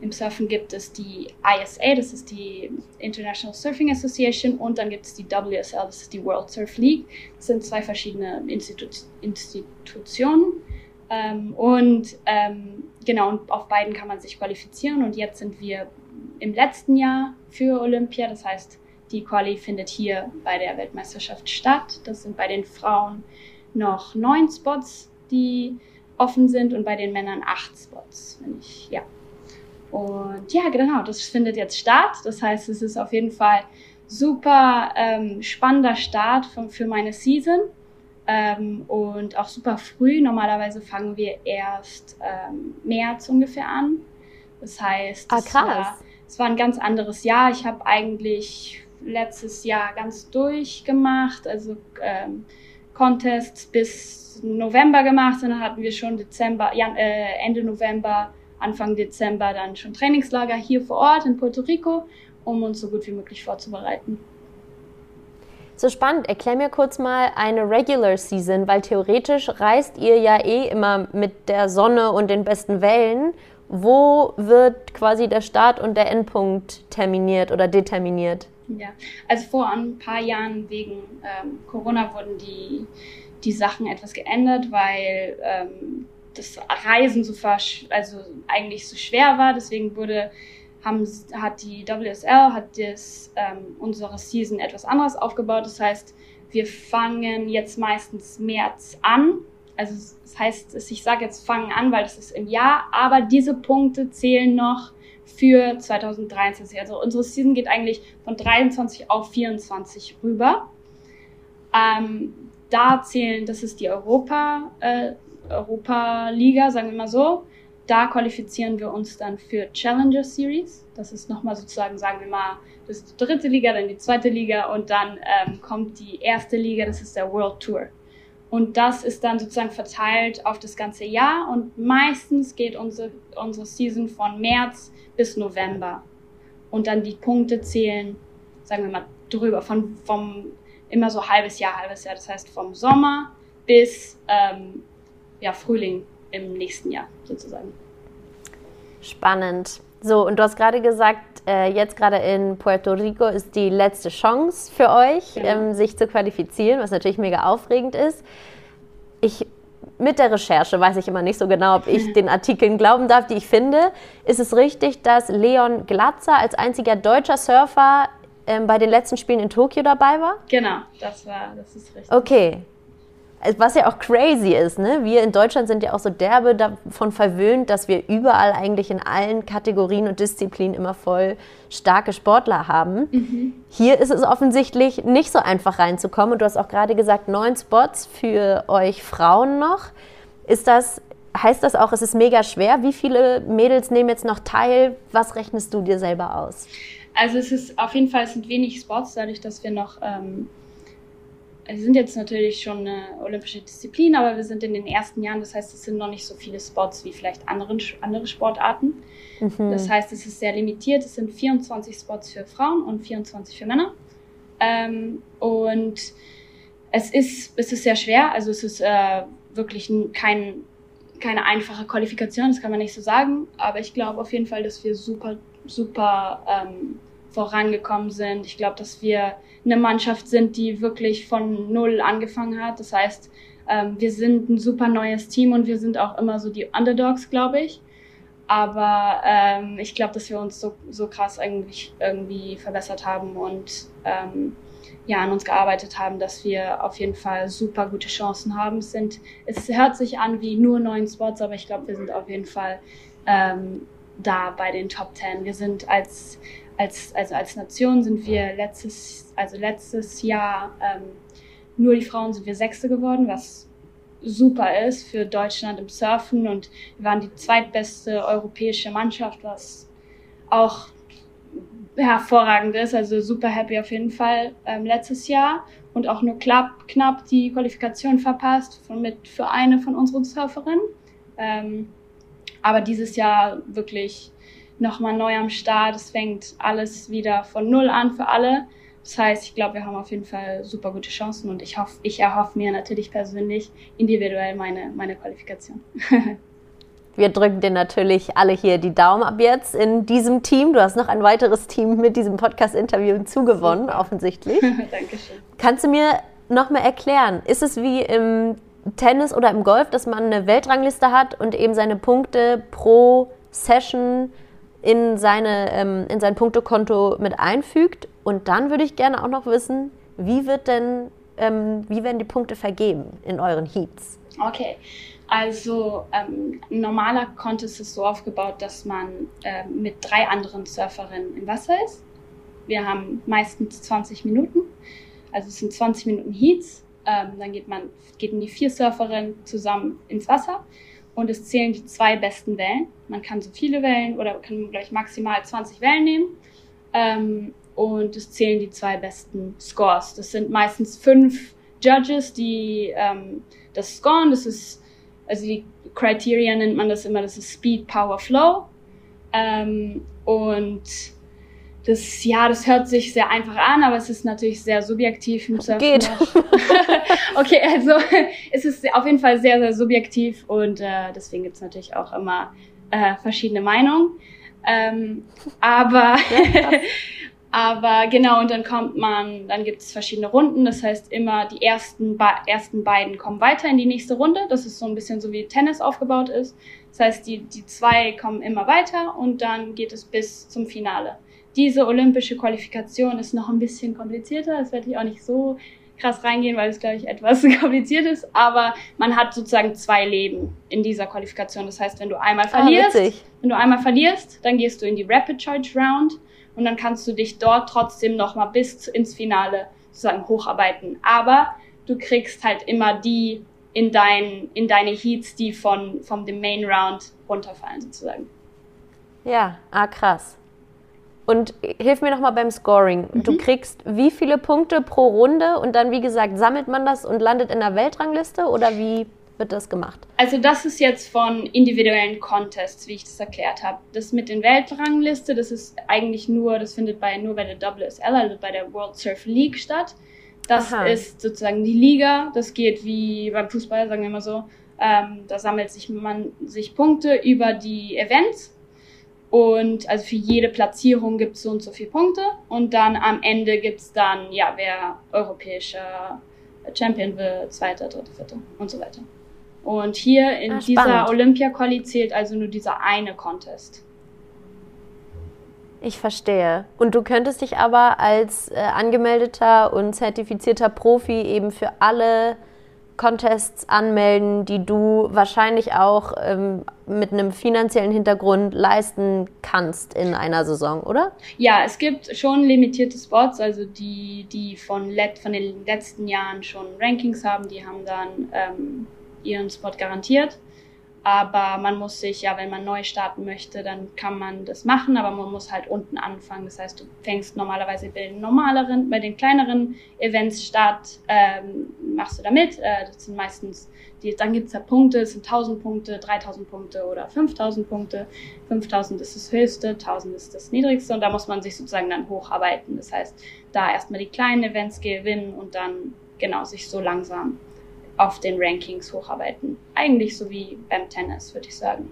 Speaker 1: Im Surfen gibt es die ISA, das ist die International Surfing Association, und dann gibt es die WSL, das ist die World Surf League. Das sind zwei verschiedene Institu Institutionen. Ähm, und ähm, genau, und auf beiden kann man sich qualifizieren. Und jetzt sind wir im letzten Jahr für Olympia. Das heißt, die Quali findet hier bei der Weltmeisterschaft statt. Das sind bei den Frauen noch neun Spots, die offen sind und bei den Männern acht Spots. Wenn ich, ja. Und ja, genau, das findet jetzt statt. Das heißt, es ist auf jeden Fall super ähm, spannender Start für, für meine Season. Ähm, und auch super früh. Normalerweise fangen wir erst ähm, März ungefähr an. Das heißt,
Speaker 2: ah, krass.
Speaker 1: Es war ein ganz anderes Jahr. Ich habe eigentlich letztes Jahr ganz durchgemacht, also ähm, Contests bis November gemacht und dann hatten wir schon Dezember, ja, äh, Ende November, Anfang Dezember dann schon Trainingslager hier vor Ort in Puerto Rico, um uns so gut wie möglich vorzubereiten.
Speaker 2: So spannend. Erklär mir kurz mal eine Regular Season, weil theoretisch reist ihr ja eh immer mit der Sonne und den besten Wellen. Wo wird quasi der Start und der Endpunkt terminiert oder determiniert?
Speaker 1: Ja, also vor ein paar Jahren wegen ähm, Corona wurden die, die Sachen etwas geändert, weil ähm, das Reisen so also eigentlich so schwer war. Deswegen wurde haben, hat die WSL hat das, ähm, unsere Season etwas anderes aufgebaut. Das heißt, wir fangen jetzt meistens März an. Also das heißt, ich sage jetzt fangen an, weil das ist im Jahr, aber diese Punkte zählen noch für 2023. Also unsere Season geht eigentlich von 23 auf 24 rüber. Ähm, da zählen, das ist die Europa, äh, Europa Liga, sagen wir mal so. Da qualifizieren wir uns dann für Challenger Series. Das ist nochmal sozusagen, sagen wir mal, das ist die dritte Liga, dann die zweite Liga und dann ähm, kommt die erste Liga, das ist der World Tour. Und das ist dann sozusagen verteilt auf das ganze Jahr und meistens geht unsere, unsere Season von März bis November. Und dann die Punkte zählen, sagen wir mal, drüber, von, vom immer so halbes Jahr, halbes Jahr. Das heißt vom Sommer bis ähm, ja, Frühling im nächsten Jahr sozusagen.
Speaker 2: Spannend. So, und du hast gerade gesagt, äh, jetzt gerade in Puerto Rico ist die letzte Chance für euch, genau. ähm, sich zu qualifizieren, was natürlich mega aufregend ist. Ich mit der Recherche weiß ich immer nicht so genau, ob ich den Artikeln glauben darf, die ich finde. Ist es richtig, dass Leon Glatzer als einziger deutscher Surfer ähm, bei den letzten Spielen in Tokio dabei war?
Speaker 1: Genau, das war, das ist richtig.
Speaker 2: Okay, was ja auch crazy ist, ne? Wir in Deutschland sind ja auch so derbe davon verwöhnt, dass wir überall eigentlich in allen Kategorien und Disziplinen immer voll starke Sportler haben. Mhm. Hier ist es offensichtlich nicht so einfach reinzukommen. Und du hast auch gerade gesagt, neun Spots für euch Frauen noch. Ist das, heißt das auch, es ist mega schwer? Wie viele Mädels nehmen jetzt noch teil? Was rechnest du dir selber aus?
Speaker 1: Also es ist auf jeden Fall, es sind wenig Spots, dadurch, dass wir noch ähm, wir sind jetzt natürlich schon eine olympische Disziplin, aber wir sind in den ersten Jahren, das heißt, es sind noch nicht so viele Spots wie vielleicht anderen, andere Sportarten. Mhm. Das heißt, es ist sehr limitiert. Es sind 24 Spots für Frauen und 24 für Männer. Ähm, und es ist, es ist sehr schwer, also es ist äh, wirklich kein, keine einfache Qualifikation, das kann man nicht so sagen, aber ich glaube auf jeden Fall, dass wir super, super ähm, vorangekommen sind. Ich glaube, dass wir eine Mannschaft sind, die wirklich von null angefangen hat. Das heißt, ähm, wir sind ein super neues Team und wir sind auch immer so die Underdogs, glaube ich. Aber ähm, ich glaube, dass wir uns so, so krass irgendwie, irgendwie verbessert haben und ähm, ja, an uns gearbeitet haben, dass wir auf jeden Fall super gute Chancen haben. Es, sind, es hört sich an wie nur neun Spots, aber ich glaube, wir sind auf jeden Fall ähm, da bei den Top Ten. Wir sind als als, also als Nation sind wir letztes, also letztes Jahr ähm, nur die Frauen sind wir Sechste geworden, was super ist für Deutschland im Surfen und wir waren die zweitbeste europäische Mannschaft, was auch hervorragend ist, also super happy auf jeden Fall ähm, letztes Jahr und auch nur knapp, knapp die Qualifikation verpasst von, mit, für eine von unseren Surferinnen. Ähm, aber dieses Jahr wirklich nochmal neu am Start. Es fängt alles wieder von Null an für alle. Das heißt, ich glaube, wir haben auf jeden Fall super gute Chancen und ich hoffe, ich erhoffe mir natürlich persönlich individuell meine, meine Qualifikation.
Speaker 2: Wir drücken dir natürlich alle hier die Daumen ab jetzt in diesem Team. Du hast noch ein weiteres Team mit diesem Podcast-Interview zugewonnen, offensichtlich.
Speaker 1: Dankeschön.
Speaker 2: Kannst du mir noch mal erklären, ist es wie im Tennis oder im Golf, dass man eine Weltrangliste hat und eben seine Punkte pro Session in, seine, ähm, in sein Punktekonto mit einfügt. Und dann würde ich gerne auch noch wissen, wie wird denn, ähm, wie werden die Punkte vergeben in euren Heats?
Speaker 1: Okay. Also ähm, normaler Contest ist so aufgebaut, dass man äh, mit drei anderen Surferinnen im Wasser ist. Wir haben meistens 20 Minuten, also es sind 20 Minuten Heats. Ähm, dann geht man, gehen die vier Surferinnen zusammen ins Wasser und es zählen die zwei besten Wellen. Man kann so viele Wellen oder kann gleich maximal 20 Wellen nehmen. Ähm, und es zählen die zwei besten Scores. Das sind meistens fünf Judges, die ähm, das scoren. Das ist, also die Criteria nennt man das immer, das ist Speed, Power, Flow. Ähm, und Das, ja, das hört sich sehr einfach an, aber es ist natürlich sehr subjektiv im Surfen.
Speaker 2: Geht.
Speaker 1: okay, also es ist auf jeden Fall sehr, sehr subjektiv und äh, deswegen gibt's natürlich auch immer äh, verschiedene Meinungen. Ähm, aber, ja, aber genau, und dann kommt man, dann gibt's verschiedene Runden. Das heißt, immer die ersten, ersten beiden kommen weiter in die nächste Runde. Das ist so ein bisschen so wie Tennis aufgebaut ist. Das heißt, die, die zwei kommen immer weiter und dann geht es bis zum Finale diese olympische Qualifikation ist noch ein bisschen komplizierter. Das werde ich auch nicht so krass reingehen, weil es, glaube ich, etwas kompliziert ist. Aber man hat sozusagen zwei Leben in dieser Qualifikation. Das heißt, wenn du einmal ah, verlierst, ah, wenn du einmal verlierst, dann gehst du in die Rapid Charge Round und dann kannst du dich dort trotzdem nochmal bis ins Finale sozusagen hocharbeiten. Aber du kriegst halt immer die in, dein, in deine Heats, die von, vom dem Main Round runterfallen sozusagen.
Speaker 2: Ja, ah krass. Und hilf mir nochmal beim Scoring. Mhm. Du kriegst wie viele Punkte pro Runde und dann, wie gesagt, sammelt man das und landet in der Weltrangliste oder wie wird das gemacht?
Speaker 1: Also das ist jetzt von individuellen Contests, wie ich das erklärt habe. Das mit den Weltrangliste, das ist eigentlich nur, das findet bei, nur bei der WSL, also bei der World Surf League statt. Das Aha. ist sozusagen die Liga. Das geht wie beim Fußball, sagen wir mal so. Ähm, da sammelt sich man sich Punkte über die Events und also für jede Platzierung gibt es so und so viele Punkte. Und dann am Ende gibt es dann, ja, wer europäischer Champion wird, zweiter, dritter, vierter und so weiter. Und hier in ah, dieser Olympia-Quali zählt also nur dieser eine Contest.
Speaker 2: Ich verstehe. Und du könntest dich aber als äh, angemeldeter und zertifizierter Profi eben für alle Contests anmelden, die du wahrscheinlich auch ähm, mit einem finanziellen Hintergrund leisten kannst in einer Saison, oder?
Speaker 1: Ja, es gibt schon limitierte Spots, also die, die von, let, von den letzten Jahren schon Rankings haben, die haben dann ähm, ihren Spot garantiert. Aber man muss sich, ja, wenn man neu starten möchte, dann kann man das machen, aber man muss halt unten anfangen. Das heißt, du fängst normalerweise bei den normaleren, bei den kleineren Events statt, ähm, machst du da mit. Äh, das sind meistens, die, dann gibt's da Punkte, es sind 1000 Punkte, 3000 Punkte oder 5000 Punkte. 5000 ist das höchste, 1000 ist das niedrigste und da muss man sich sozusagen dann hocharbeiten. Das heißt, da erstmal die kleinen Events gewinnen und dann genau sich so langsam auf den Rankings hocharbeiten. Eigentlich so wie beim Tennis, würde ich sagen.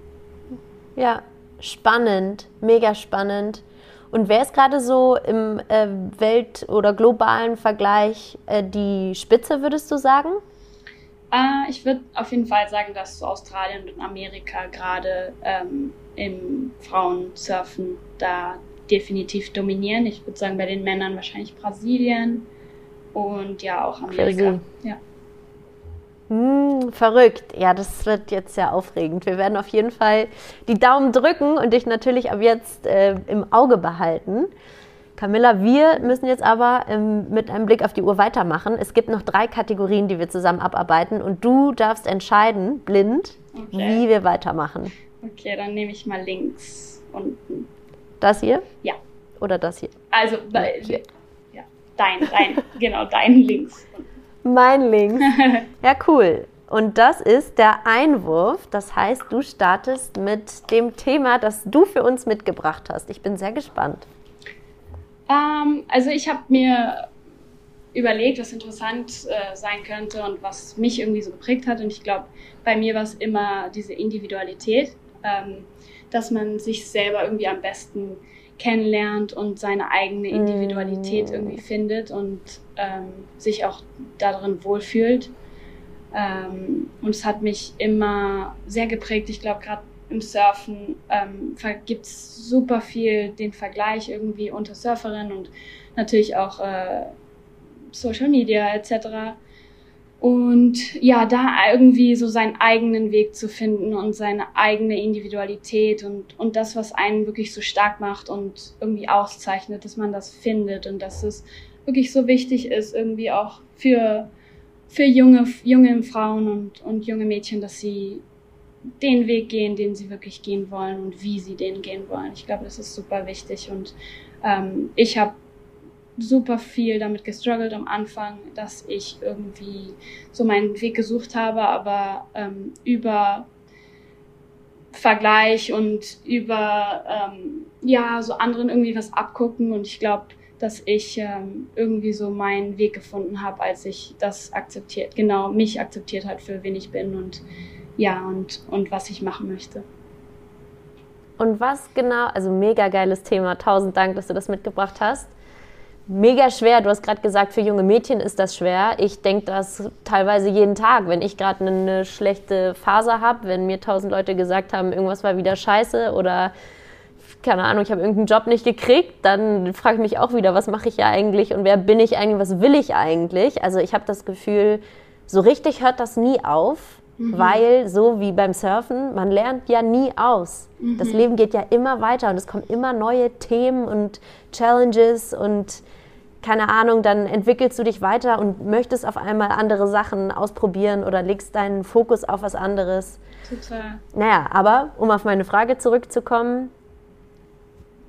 Speaker 2: Ja, spannend, mega spannend. Und wer ist gerade so im äh, Welt- oder globalen Vergleich äh, die Spitze, würdest du sagen?
Speaker 1: Äh, ich würde auf jeden Fall sagen, dass Australien und Amerika gerade ähm, im Frauensurfen da definitiv dominieren. Ich würde sagen, bei den Männern wahrscheinlich Brasilien und ja auch Amerika. Ja.
Speaker 2: Hm, verrückt. Ja, das wird jetzt sehr aufregend. Wir werden auf jeden Fall die Daumen drücken und dich natürlich ab jetzt äh, im Auge behalten. Camilla, wir müssen jetzt aber ähm, mit einem Blick auf die Uhr weitermachen. Es gibt noch drei Kategorien, die wir zusammen abarbeiten und du darfst entscheiden, blind, okay. wie wir weitermachen.
Speaker 1: Okay, dann nehme ich mal links unten.
Speaker 2: Das hier?
Speaker 1: Ja.
Speaker 2: Oder das hier?
Speaker 1: Also, hier. ja, dein, dein, genau, dein links unten.
Speaker 2: Mein Links. Ja, cool. Und das ist der Einwurf. Das heißt, du startest mit dem Thema, das du für uns mitgebracht hast. Ich bin sehr gespannt.
Speaker 1: Ähm, also ich habe mir überlegt, was interessant äh, sein könnte und was mich irgendwie so geprägt hat. Und ich glaube, bei mir war es immer diese Individualität, ähm, dass man sich selber irgendwie am besten kennenlernt und seine eigene Individualität mm. irgendwie findet und ähm, sich auch darin wohlfühlt. Ähm, und es hat mich immer sehr geprägt. Ich glaube, gerade im Surfen ähm, gibt es super viel den Vergleich irgendwie unter Surferinnen und natürlich auch äh, Social Media etc. Und ja, da irgendwie so seinen eigenen Weg zu finden und seine eigene Individualität und, und das, was einen wirklich so stark macht und irgendwie auszeichnet, dass man das findet und dass es wirklich so wichtig ist, irgendwie auch für, für junge, junge Frauen und, und junge Mädchen, dass sie den Weg gehen, den sie wirklich gehen wollen und wie sie den gehen wollen. Ich glaube, das ist super wichtig und ähm, ich habe super viel damit gestruggelt am Anfang, dass ich irgendwie so meinen Weg gesucht habe, aber ähm, über Vergleich und über ähm, ja so anderen irgendwie was abgucken und ich glaube, dass ich ähm, irgendwie so meinen Weg gefunden habe, als ich das akzeptiert, genau mich akzeptiert hat für wen ich bin und ja und und was ich machen möchte.
Speaker 2: Und was genau, also mega geiles Thema, tausend Dank, dass du das mitgebracht hast. Mega schwer, du hast gerade gesagt, für junge Mädchen ist das schwer. Ich denke das teilweise jeden Tag, wenn ich gerade eine schlechte Phase habe, wenn mir tausend Leute gesagt haben, irgendwas war wieder scheiße oder keine Ahnung, ich habe irgendeinen Job nicht gekriegt, dann frage ich mich auch wieder, was mache ich ja eigentlich und wer bin ich eigentlich, was will ich eigentlich? Also ich habe das Gefühl, so richtig hört das nie auf Mhm. Weil, so wie beim Surfen, man lernt ja nie aus. Mhm. Das Leben geht ja immer weiter und es kommen immer neue Themen und Challenges und keine Ahnung, dann entwickelst du dich weiter und möchtest auf einmal andere Sachen ausprobieren oder legst deinen Fokus auf was anderes. Total. Naja, aber um auf meine Frage zurückzukommen,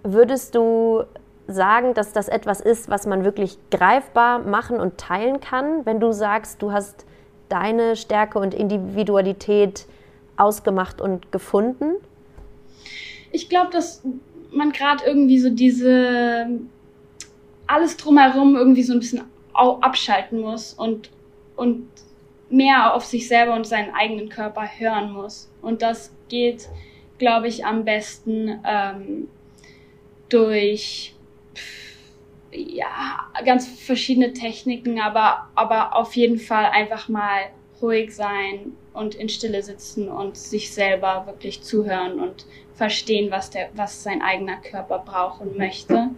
Speaker 2: würdest du sagen, dass das etwas ist, was man wirklich greifbar machen und teilen kann, wenn du sagst, du hast deine Stärke und Individualität ausgemacht und gefunden?
Speaker 1: Ich glaube, dass man gerade irgendwie so diese alles drumherum irgendwie so ein bisschen abschalten muss und, und mehr auf sich selber und seinen eigenen Körper hören muss. Und das geht, glaube ich, am besten ähm, durch ja, ganz verschiedene Techniken, aber, aber auf jeden Fall einfach mal ruhig sein und in Stille sitzen und sich selber wirklich zuhören und verstehen, was, der, was sein eigener Körper braucht und möchte.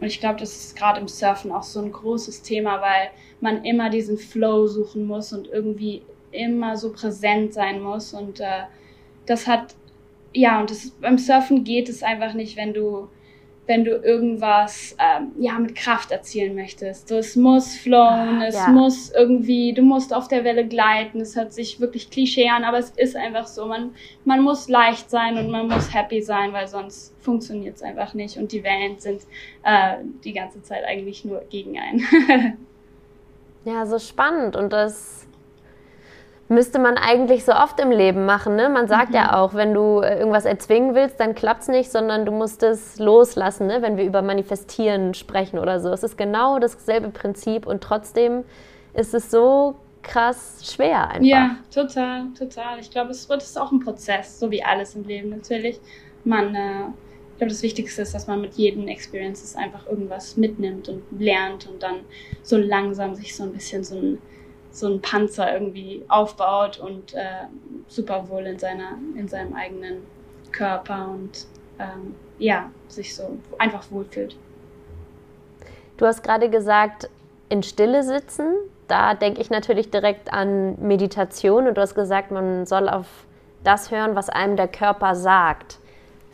Speaker 1: Und ich glaube, das ist gerade im Surfen auch so ein großes Thema, weil man immer diesen Flow suchen muss und irgendwie immer so präsent sein muss. Und äh, das hat, ja, und das, beim Surfen geht es einfach nicht, wenn du wenn du irgendwas ähm, ja mit Kraft erzielen möchtest. So, es muss flowen, ah, es ja. muss irgendwie, du musst auf der Welle gleiten. Es hört sich wirklich Klischee an, aber es ist einfach so. Man, man muss leicht sein und man muss happy sein, weil sonst funktioniert es einfach nicht. Und die Wellen sind äh, die ganze Zeit eigentlich nur gegen einen.
Speaker 2: ja, so spannend und das müsste man eigentlich so oft im Leben machen. Ne? Man sagt mhm. ja auch, wenn du äh, irgendwas erzwingen willst, dann klappt es nicht, sondern du musst es loslassen, ne? wenn wir über Manifestieren sprechen oder so. Es ist genau dasselbe Prinzip und trotzdem ist es so krass schwer einfach.
Speaker 1: Ja, total, total. Ich glaube, es wird es auch ein Prozess, so wie alles im Leben natürlich. Man, äh, ich glaube, das Wichtigste ist, dass man mit jedem Experiences einfach irgendwas mitnimmt und lernt und dann so langsam sich so ein bisschen so ein so einen Panzer irgendwie aufbaut und äh, super wohl in, seiner, in seinem eigenen Körper und ähm, ja, sich so einfach wohlfühlt.
Speaker 2: Du hast gerade gesagt, in Stille sitzen. Da denke ich natürlich direkt an Meditation und du hast gesagt, man soll auf das hören, was einem der Körper sagt.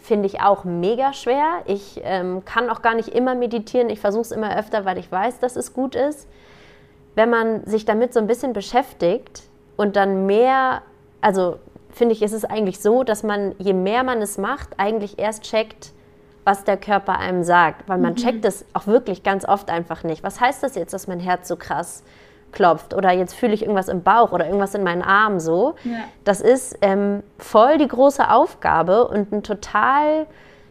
Speaker 2: Finde ich auch mega schwer. Ich ähm, kann auch gar nicht immer meditieren. Ich versuche es immer öfter, weil ich weiß, dass es gut ist wenn man sich damit so ein bisschen beschäftigt und dann mehr, also finde ich, ist es eigentlich so, dass man, je mehr man es macht, eigentlich erst checkt, was der Körper einem sagt, weil man mhm. checkt es auch wirklich ganz oft einfach nicht. Was heißt das jetzt, dass mein Herz so krass klopft oder jetzt fühle ich irgendwas im Bauch oder irgendwas in meinen Armen so? Ja. Das ist ähm, voll die große Aufgabe und ein total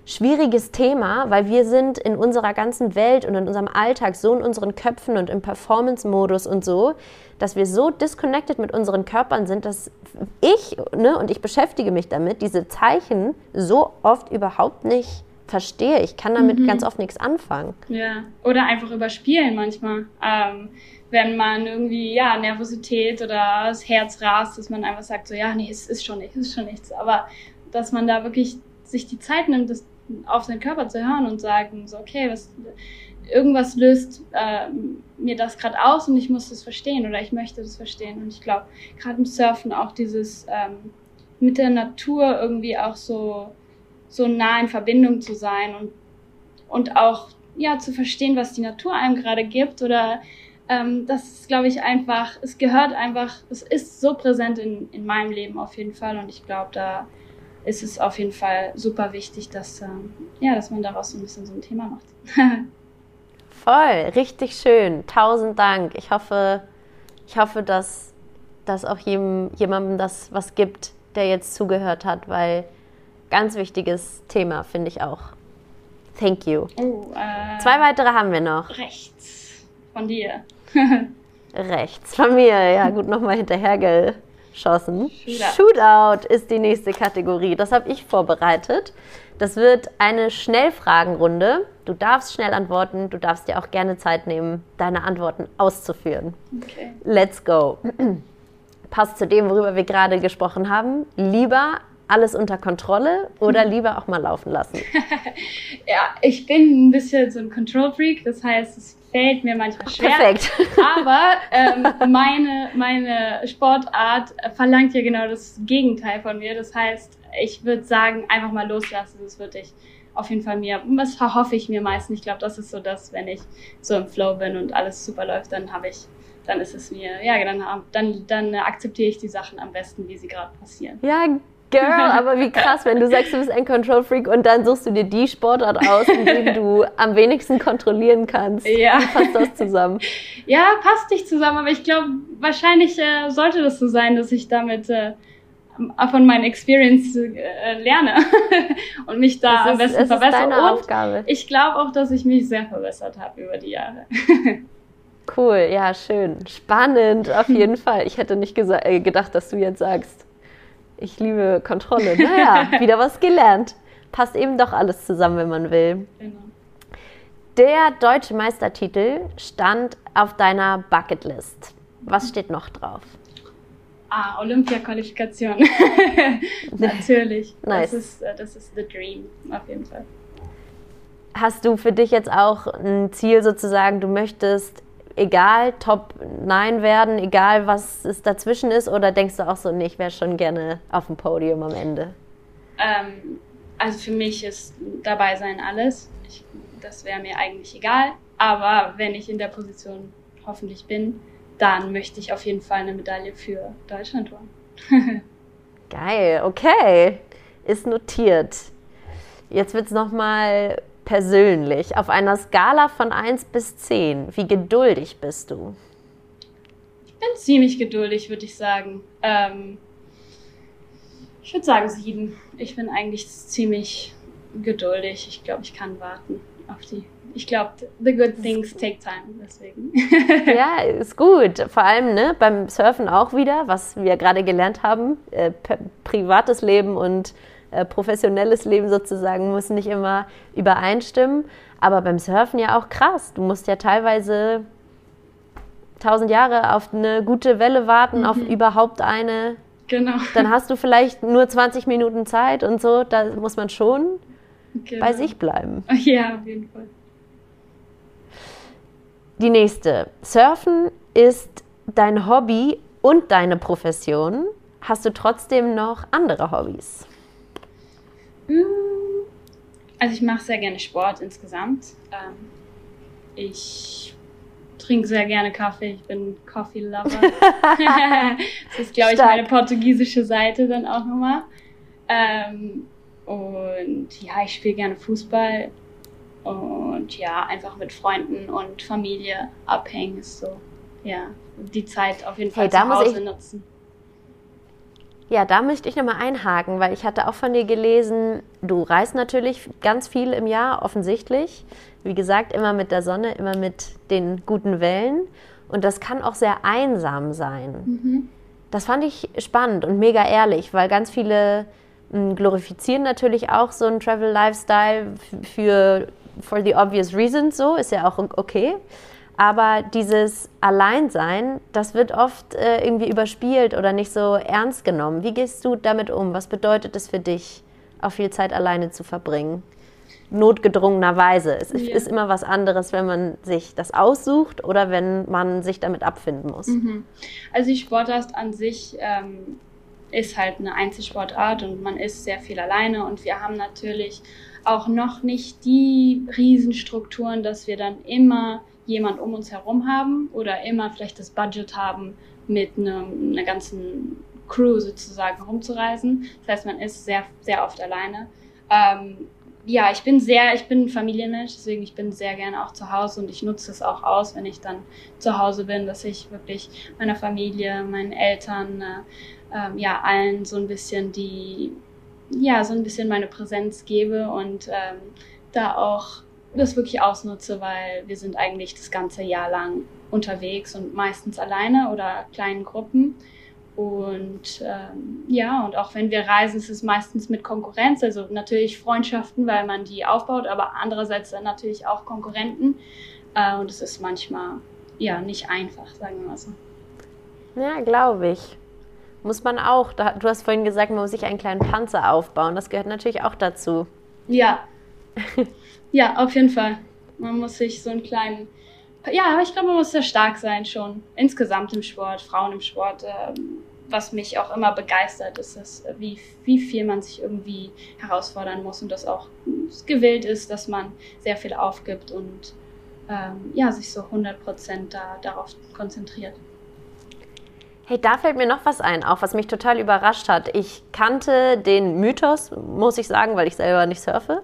Speaker 2: schwieriges Thema, weil wir sind in unserer ganzen Welt und in unserem Alltag so in unseren Köpfen und im Performance-Modus und so, dass wir so disconnected mit unseren Körpern sind, dass ich, ne, und ich beschäftige mich damit, diese Zeichen so oft überhaupt nicht verstehe. Ich kann damit mhm. ganz oft nichts anfangen.
Speaker 1: Ja, oder einfach überspielen manchmal. Ähm, wenn man irgendwie, ja, Nervosität oder das Herz rast, dass man einfach sagt, so, ja, nee, es ist schon nichts, es ist schon nichts. Aber dass man da wirklich sich die Zeit nimmt, das auf seinen Körper zu hören und sagen, so, okay, was, irgendwas löst äh, mir das gerade aus und ich muss das verstehen oder ich möchte das verstehen. Und ich glaube, gerade im Surfen auch dieses ähm, mit der Natur irgendwie auch so, so nah in Verbindung zu sein und, und auch ja, zu verstehen, was die Natur einem gerade gibt oder ähm, das ist, glaube ich, einfach, es gehört einfach, es ist so präsent in, in meinem Leben auf jeden Fall und ich glaube, da ist es auf jeden Fall super wichtig, dass, ähm, ja, dass man daraus so ein bisschen so ein Thema macht.
Speaker 2: Voll, richtig schön. Tausend Dank. Ich hoffe, ich hoffe, dass, dass auch jedem, jemandem das was gibt, der jetzt zugehört hat, weil Ganz wichtiges Thema, finde ich auch. Thank you.
Speaker 1: Oh, äh,
Speaker 2: Zwei weitere haben wir noch.
Speaker 1: rechts von dir.
Speaker 2: Rechts von mir, ja gut, nochmal hinterhergeschossen.
Speaker 1: Shootout.
Speaker 2: Shootout ist die nächste Kategorie. Das habe ich vorbereitet. Das wird eine Schnellfragenrunde. Du darfst schnell antworten, du darfst dir auch gerne Zeit nehmen, deine Antworten auszuführen.
Speaker 1: Okay.
Speaker 2: Let's go. Passt zu dem, worüber wir gerade gesprochen haben. Lieber alles unter Kontrolle oder lieber auch mal laufen lassen?
Speaker 1: Ja, ich bin ein bisschen so ein Control Freak, das heißt, es fällt mir manchmal schwer.
Speaker 2: Perfekt.
Speaker 1: Aber ähm, meine, meine Sportart verlangt ja genau das Gegenteil von mir. Das heißt, ich würde sagen, einfach mal loslassen. Das würde ich auf jeden Fall mir, das hoffe ich mir meistens. Ich glaube, das ist so das, wenn ich so im Flow bin und alles super läuft, dann habe ich, dann ist es mir, ja, dann, dann, dann akzeptiere ich die Sachen am besten, wie sie gerade passieren.
Speaker 2: Ja, Girl, aber wie krass, wenn du sagst, du bist ein Control Freak und dann suchst du dir die Sportart aus, in der du am wenigsten kontrollieren kannst.
Speaker 1: Ja.
Speaker 2: Wie passt das zusammen?
Speaker 1: Ja, passt nicht zusammen, aber ich glaube, wahrscheinlich äh, sollte das so sein, dass ich damit äh, von meinen Experience äh, lerne und mich da
Speaker 2: Es
Speaker 1: am
Speaker 2: ist,
Speaker 1: besten
Speaker 2: es ist
Speaker 1: verbessere.
Speaker 2: deine
Speaker 1: Und
Speaker 2: Aufgabe.
Speaker 1: ich glaube auch, dass ich mich sehr verbessert habe über die Jahre.
Speaker 2: Cool, ja, schön. Spannend, auf jeden Fall. Ich hätte nicht äh, gedacht, dass du jetzt sagst, ich liebe Kontrolle. Naja, wieder was gelernt. Passt eben doch alles zusammen, wenn man will.
Speaker 1: Genau.
Speaker 2: Der deutsche Meistertitel stand auf deiner Bucketlist. Was steht noch drauf?
Speaker 1: Ah, Olympia-Qualifikation. Natürlich.
Speaker 2: Nice.
Speaker 1: Das ist, äh, das ist the dream, auf jeden Fall.
Speaker 2: Hast du für dich jetzt auch ein Ziel sozusagen, du möchtest egal Top 9 werden, egal was es dazwischen ist, oder denkst du auch so, nee, ich wäre schon gerne auf dem Podium am Ende?
Speaker 1: Ähm, also für mich ist dabei sein alles. Ich, das wäre mir eigentlich egal. Aber wenn ich in der Position hoffentlich bin, dann möchte ich auf jeden Fall eine Medaille für Deutschland holen.
Speaker 2: Geil, okay. Ist notiert. Jetzt wird es nochmal persönlich. Auf einer Skala von 1 bis 10, wie geduldig bist du?
Speaker 1: Ich bin ziemlich geduldig, würde ich sagen. Ähm, ich würde sagen sieben. Ich bin eigentlich ziemlich geduldig. Ich glaube, ich kann warten auf die. Ich glaube, the good things take time. Deswegen.
Speaker 2: Ja, ist gut. Vor allem ne, beim Surfen auch wieder, was wir gerade gelernt haben. Äh, privates Leben und äh, professionelles Leben sozusagen müssen nicht immer übereinstimmen. Aber beim Surfen ja auch krass. Du musst ja teilweise tausend Jahre auf eine gute Welle warten, auf überhaupt eine.
Speaker 1: genau.
Speaker 2: Dann hast du vielleicht nur 20 Minuten Zeit und so. Da muss man schon
Speaker 1: genau.
Speaker 2: bei sich bleiben.
Speaker 1: Ja, auf jeden Fall.
Speaker 2: Die nächste. Surfen ist dein Hobby und deine Profession. Hast du trotzdem noch andere Hobbys?
Speaker 1: Mm, Also ich mache sehr gerne Sport insgesamt. Ähm, ich trinke sehr gerne Kaffee. Ich bin Coffee Lover. das ist, glaube ich,
Speaker 2: Stark.
Speaker 1: meine portugiesische Seite dann auch nochmal. Ähm, und ja, ich spiele gerne Fußball. Und ja, einfach mit Freunden und Familie abhängen ist so, ja, die Zeit auf jeden Fall
Speaker 2: Hey,
Speaker 1: zu Hause nutzen.
Speaker 2: Ja, da möchte ich nochmal einhaken, weil ich hatte auch von dir gelesen, du reist natürlich ganz viel im Jahr, offensichtlich. Wie gesagt, immer mit der Sonne, immer mit den guten Wellen. Und das kann auch sehr einsam sein.
Speaker 1: Mhm.
Speaker 2: Das fand ich spannend und mega ehrlich, weil ganz viele mh, glorifizieren natürlich auch so einen Travel Lifestyle für for the obvious reasons so, ist ja auch okay. Aber dieses Alleinsein, das wird oft äh, irgendwie überspielt oder nicht so ernst genommen. Wie gehst du damit um? Was bedeutet es für dich, auch viel Zeit alleine zu verbringen? Notgedrungenerweise. Es ist-
Speaker 1: Ja.
Speaker 2: ist immer was anderes, wenn man sich das aussucht oder wenn man sich damit abfinden muss.
Speaker 1: Mhm. Also die Sportart an sich ähm, ist halt eine Einzelsportart und man ist sehr viel alleine und wir haben natürlich auch noch nicht die Riesenstrukturen, dass wir dann immer jemand um uns herum haben oder immer vielleicht das Budget haben, mit einem, einer ganzen Crew sozusagen rumzureisen. Das heißt, man ist sehr, sehr oft alleine. Ähm, ja, ich bin sehr, ich bin ein Familienmensch, deswegen ich bin sehr gerne auch zu Hause und ich nutze es auch aus, wenn ich dann zu Hause bin, dass ich wirklich meiner Familie, meinen Eltern, äh, ähm, ja, allen so ein bisschen die, ja, so ein bisschen meine Präsenz gebe und ähm, da auch das wirklich ausnutze, weil wir sind eigentlich das ganze Jahr lang unterwegs und meistens alleine oder kleinen Gruppen. Und ähm, ja, und auch wenn wir reisen, ist es meistens mit Konkurrenz, also natürlich Freundschaften, weil man die aufbaut, aber andererseits dann natürlich auch Konkurrenten. Äh, und es ist manchmal ja nicht einfach, sagen wir mal so.
Speaker 2: Ja, glaube ich. Muss man auch. Du hast vorhin gesagt, man muss sich einen kleinen Panzer aufbauen. Das gehört natürlich auch dazu.
Speaker 1: Ja. ja, auf jeden Fall. Man muss sich so einen kleinen. Ja, aber ich glaube, man muss sehr stark sein schon. Insgesamt im Sport, Frauen im Sport. Ähm, was mich auch immer begeistert, ist, dass, wie, wie viel man sich irgendwie herausfordern muss und dass auch gewillt ist, dass man sehr viel aufgibt und ähm, ja, sich so 100% da, darauf konzentriert.
Speaker 2: Hey, da fällt mir noch was ein, auch was mich total überrascht hat. Ich kannte den Mythos, muss ich sagen, weil ich selber nicht surfe,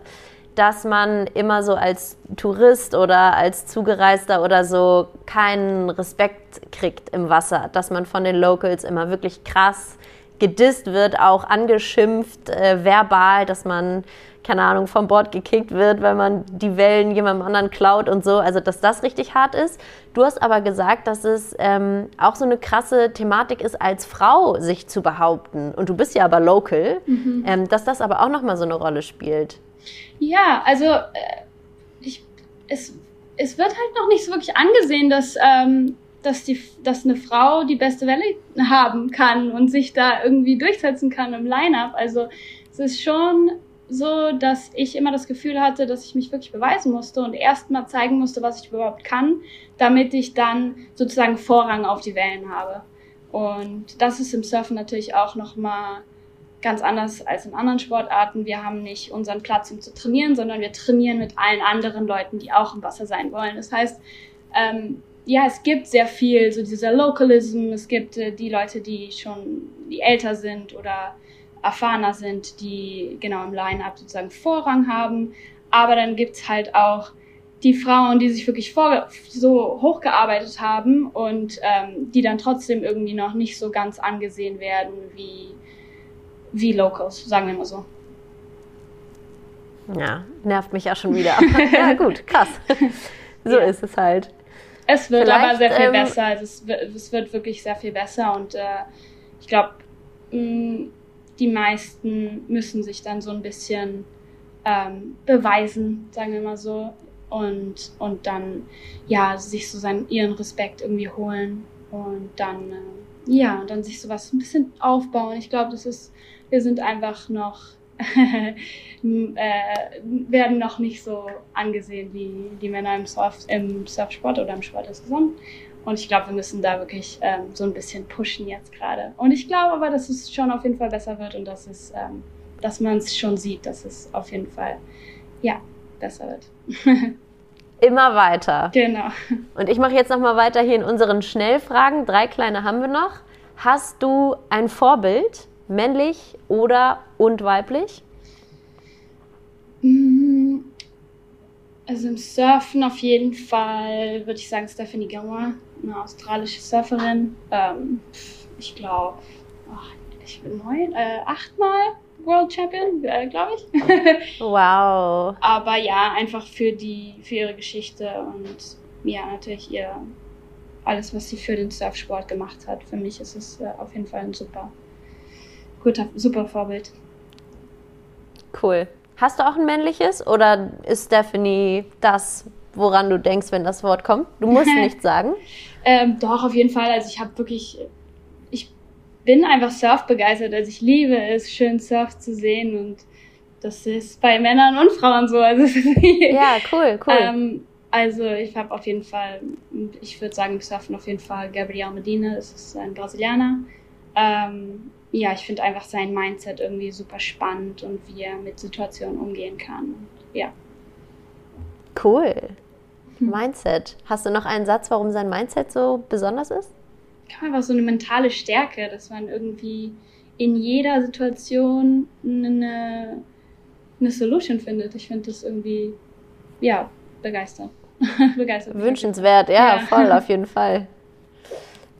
Speaker 2: dass man immer so als Tourist oder als Zugereister oder so keinen Respekt kriegt im Wasser, dass man von den Locals immer wirklich krass gedisst wird, auch angeschimpft, äh, verbal, dass man keine Ahnung, vom Bord gekickt wird, weil man die Wellen jemandem anderen klaut und so. Also, dass das richtig hart ist. Du hast aber gesagt, dass es ähm, auch so eine krasse Thematik ist, als Frau sich zu behaupten. Und du bist ja aber local, mhm. ähm, dass das aber auch nochmal so eine Rolle spielt.
Speaker 1: Ja, also äh, ich, es, es wird halt noch nicht so wirklich angesehen, dass, ähm, dass, die, dass eine Frau die beste Welle haben kann und sich da irgendwie durchsetzen kann im Line-up. Also es ist schon so, dass ich immer das Gefühl hatte, dass ich mich wirklich beweisen musste und erstmal zeigen musste, was ich überhaupt kann, damit ich dann sozusagen Vorrang auf die Wellen habe. Und das ist im Surfen natürlich auch nochmal ganz anders als in anderen Sportarten. Wir haben nicht unseren Platz, um zu trainieren, sondern wir trainieren mit allen anderen Leuten, die auch im Wasser sein wollen. Das heißt, ähm, ja, es gibt sehr viel, so dieser Localism, es gibt äh, die Leute, die schon, die älter sind oder erfahrener sind, die genau im Line-up sozusagen Vorrang haben. Aber dann gibt's halt auch die Frauen, die sich wirklich vor, so hochgearbeitet haben und ähm, die dann trotzdem irgendwie noch nicht so ganz angesehen werden wie, wie Locals, sagen wir mal so.
Speaker 2: Ja, nervt mich ja schon wieder. ja, gut, krass. So ja. ist es halt.
Speaker 1: Es wird Vielleicht, aber sehr viel ähm, besser. Also es, wird, es wird wirklich sehr viel besser und äh, ich glaube, mm, die meisten müssen sich dann so ein bisschen ähm, beweisen, sagen wir mal so, und, und dann ja sich so seinen ihren Respekt irgendwie holen und dann äh, ja und dann sich sowas ein bisschen aufbauen. Ich glaube, das ist wir sind einfach noch äh, werden noch nicht so angesehen wie die Männer im, Surf, im Surfsport oder im Sport insgesamt. Und ich glaube, wir müssen da wirklich ähm, so ein bisschen pushen jetzt gerade. Und ich glaube aber, dass es schon auf jeden Fall besser wird und dass es, ähm, dass man es schon sieht, dass es auf jeden Fall, ja, besser wird.
Speaker 2: Immer weiter.
Speaker 1: Genau.
Speaker 2: Und ich mache jetzt nochmal weiter hier in unseren Schnellfragen. Drei kleine haben wir noch. Hast du ein Vorbild, männlich oder und weiblich?
Speaker 1: Mm, also im Surfen auf jeden Fall würde ich sagen Stephanie Gilmore eine australische Surferin. Ähm, ich glaube, ich bin neun, äh, achtmal World Champion, äh, glaube ich.
Speaker 2: wow.
Speaker 1: Aber ja, einfach für die, für ihre Geschichte und ja, natürlich ihr alles, was sie für den Surfsport gemacht hat. Für mich ist es äh, auf jeden Fall ein super, guter, super Vorbild.
Speaker 2: Cool. Hast du auch ein männliches oder ist Stephanie das, woran du denkst, wenn das Wort kommt? Du musst nichts sagen.
Speaker 1: Ähm, doch, auf jeden Fall. Also ich habe wirklich, ich bin einfach Surf begeistert. Also ich liebe es, schön Surf zu sehen und das ist bei Männern und Frauen so. Also
Speaker 2: ja, cool, cool.
Speaker 1: Ähm, also ich habe auf jeden Fall, ich würde sagen, im Surfen auf jeden Fall Gabriel Medina, das ist ein Brasilianer. Ähm, ja, ich finde einfach sein Mindset irgendwie super spannend und wie er mit Situationen umgehen kann. Ja.
Speaker 2: Cool. Mindset. Hast du noch einen Satz, warum sein Mindset so besonders ist?
Speaker 1: Ja, einfach so eine mentale Stärke, dass man irgendwie in jeder Situation eine, eine Solution findet. Ich finde das irgendwie, ja, begeistert. begeistert.
Speaker 2: Wünschenswert, ja, ja, voll, auf jeden Fall.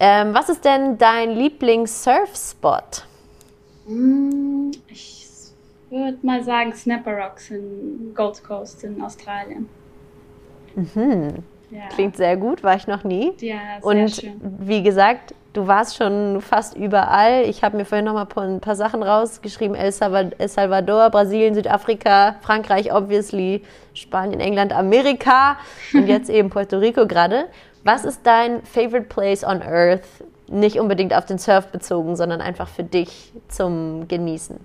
Speaker 2: Ähm, was ist denn dein Lieblings-Surf-Spot?
Speaker 1: Mm, ich würde mal sagen Snapper Rocks in Gold Coast in Australien.
Speaker 2: Mhm. Ja. Klingt sehr gut, war ich noch nie.
Speaker 1: Ja,
Speaker 2: sehr Und
Speaker 1: schön.
Speaker 2: wie gesagt, du warst schon fast überall. Ich habe mir vorhin noch mal ein paar Sachen rausgeschrieben. El Salvador, Brasilien, Südafrika, Frankreich, obviously, Spanien, England, Amerika und jetzt eben Puerto Rico gerade. Was ist dein favorite place on earth? Nicht unbedingt auf den Surf bezogen, sondern einfach für dich zum Genießen.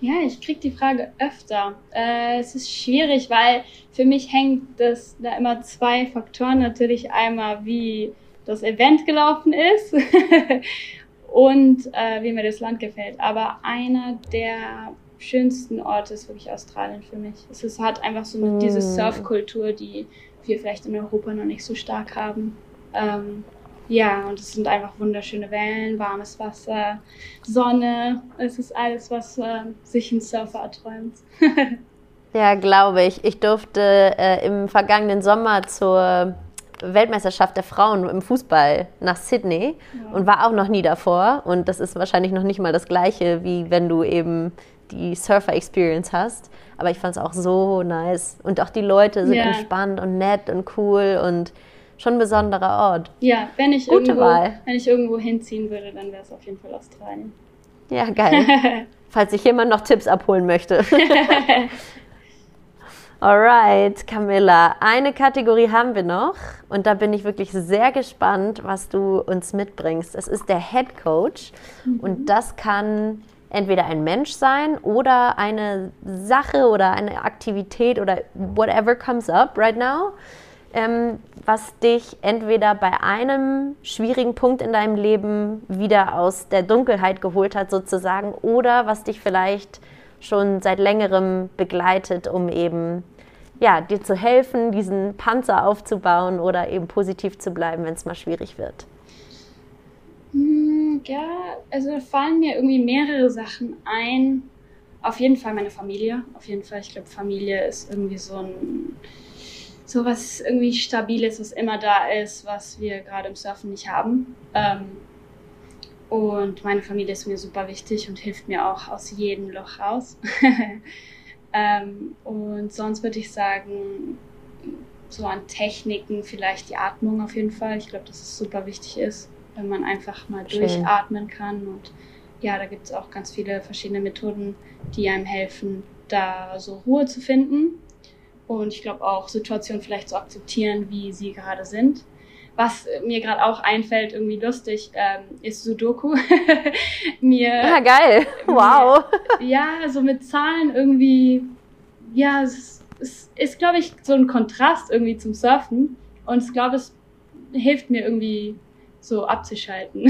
Speaker 1: Ja, ich kriege die Frage öfter. Äh, es ist schwierig, weil für mich hängt das da immer zwei Faktoren. Natürlich einmal, wie das Event gelaufen ist und äh, wie mir das Land gefällt. Aber einer der schönsten Orte ist wirklich Australien für mich. Es ist, hat einfach so eine, diese mm. Surfkultur, die wir vielleicht in Europa noch nicht so stark haben. Ähm, ja, und es sind einfach wunderschöne Wellen, warmes Wasser, Sonne. Es ist alles, was äh, sich ein Surfer erträumt.
Speaker 2: ja, glaube ich. Ich durfte äh, im vergangenen Sommer zur Weltmeisterschaft der Frauen im Fußball nach Sydney ja. und war auch noch nie davor. Und das ist wahrscheinlich noch nicht mal das Gleiche, wie wenn du eben die Surfer-Experience hast. Aber ich fand es auch so nice. Und auch die Leute sind ja. entspannt und nett und cool und schon ein besonderer Ort.
Speaker 1: Ja, wenn ich, Gute irgendwo, Wahl. wenn ich irgendwo hinziehen würde, dann wäre es auf jeden Fall Australien.
Speaker 2: Ja, geil. Falls sich jemand noch Tipps abholen möchte. Alright, Camilla, eine Kategorie haben wir noch und da bin ich wirklich sehr gespannt, was du uns mitbringst. Es ist der Head Coach mhm. und das kann entweder ein Mensch sein oder eine Sache oder eine Aktivität oder whatever comes up right now ähm, was dich entweder bei einem schwierigen Punkt in deinem Leben wieder aus der Dunkelheit geholt hat, sozusagen, oder was dich vielleicht schon seit längerem begleitet, um eben ja, dir zu helfen, diesen Panzer aufzubauen oder eben positiv zu bleiben, wenn es mal schwierig wird?
Speaker 1: Ja, also fallen mir irgendwie mehrere Sachen ein. Auf jeden Fall meine Familie. Auf jeden Fall, ich glaube, Familie ist irgendwie so ein so was irgendwie Stabiles, was immer da ist, was wir gerade im Surfen nicht haben. Ähm, und meine Familie ist mir super wichtig und hilft mir auch aus jedem Loch raus. ähm, und sonst würde ich sagen, so an Techniken vielleicht die Atmung auf jeden Fall. Ich glaube, dass es super wichtig ist, wenn man einfach mal Schön. durchatmen kann. Und ja, da gibt es auch ganz viele verschiedene Methoden, die einem helfen, da so Ruhe zu finden und ich glaube auch Situationen vielleicht zu akzeptieren, wie sie gerade sind. Was mir gerade auch einfällt, irgendwie lustig, ähm, ist Sudoku. mir,
Speaker 2: ah, geil. Wow.
Speaker 1: Mir, ja, so mit Zahlen irgendwie, ja, es, es ist, glaube ich, so ein Kontrast irgendwie zum Surfen. Und ich glaube, es hilft mir irgendwie so abzuschalten.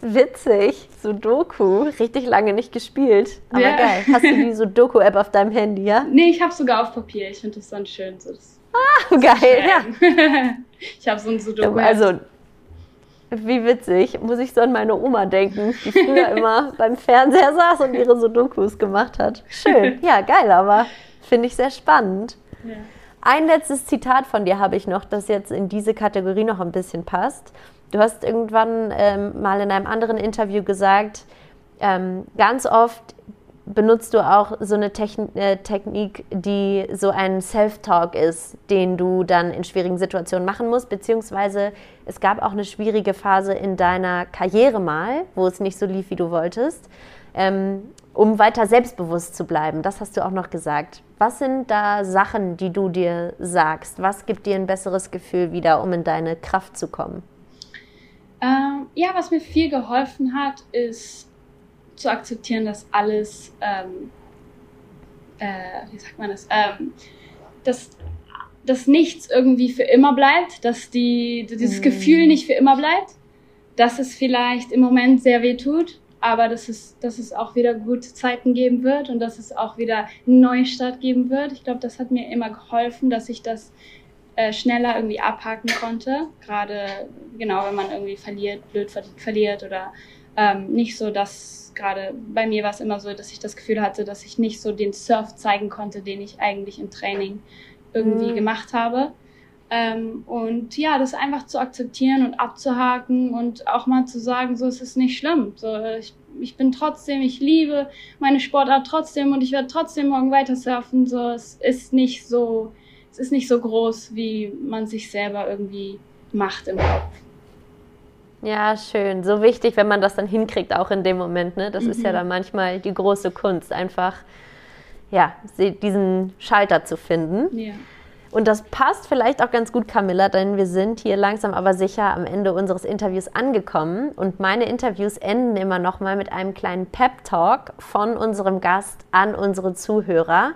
Speaker 2: Witzig, Sudoku, richtig lange nicht gespielt, aber ja. geil. Hast du die Sudoku-App auf deinem Handy, ja?
Speaker 1: Nee, ich habe sogar auf Papier. Ich finde das dann schön. So das
Speaker 2: ah, geil, ja.
Speaker 1: ich habe so ein Sudoku.
Speaker 2: Also, wie witzig, muss ich so an meine Oma denken, die früher immer beim Fernseher saß und ihre Sudokus gemacht hat. Schön, ja, geil, aber finde ich sehr spannend. Ja. Ein letztes Zitat von dir habe ich noch, das jetzt in diese Kategorie noch ein bisschen passt. Du hast irgendwann ähm, mal in einem anderen Interview gesagt, ähm, ganz oft benutzt du auch so eine Techn äh, Technik, die so ein Self-Talk ist, den du dann in schwierigen Situationen machen musst, beziehungsweise es gab auch eine schwierige Phase in deiner Karriere mal, wo es nicht so lief, wie du wolltest, ähm, um weiter selbstbewusst zu bleiben. Das hast du auch noch gesagt. Was sind da Sachen, die du dir sagst? Was gibt dir ein besseres Gefühl wieder, um in deine Kraft zu kommen?
Speaker 1: Ähm, ja, was mir viel geholfen hat, ist zu akzeptieren, dass alles, ähm, äh, wie sagt man das, ähm, dass, dass nichts irgendwie für immer bleibt, dass die, dieses mm. Gefühl nicht für immer bleibt, dass es vielleicht im Moment sehr weh tut, aber dass es, dass es auch wieder gute Zeiten geben wird und dass es auch wieder einen Neustart geben wird. Ich glaube, das hat mir immer geholfen, dass ich das äh, schneller irgendwie abhaken konnte. Gerade genau, wenn man irgendwie verliert, blöd verliert oder ähm, nicht so, dass gerade bei mir war es immer so, dass ich das Gefühl hatte, dass ich nicht so den Surf zeigen konnte, den ich eigentlich im Training irgendwie mhm. gemacht habe. Ähm, und ja, das einfach zu akzeptieren und abzuhaken und auch mal zu sagen, so es ist nicht schlimm. So, ich, ich bin trotzdem, ich liebe meine Sportart trotzdem und ich werde trotzdem morgen weiter surfen. So, es ist nicht so, es ist nicht so groß, wie man sich selber irgendwie macht im Kopf.
Speaker 2: Ja, schön. So wichtig, wenn man das dann hinkriegt, auch in dem Moment. Ne? Das mhm. ist ja mhm. dann manchmal die große Kunst, einfach ja, diesen Schalter zu finden. Ja. Und das passt vielleicht auch ganz gut, Camilla, denn wir sind hier langsam aber sicher am Ende unseres Interviews angekommen. Und meine Interviews enden immer noch mal mit einem kleinen Pep-Talk von unserem Gast an unsere Zuhörer,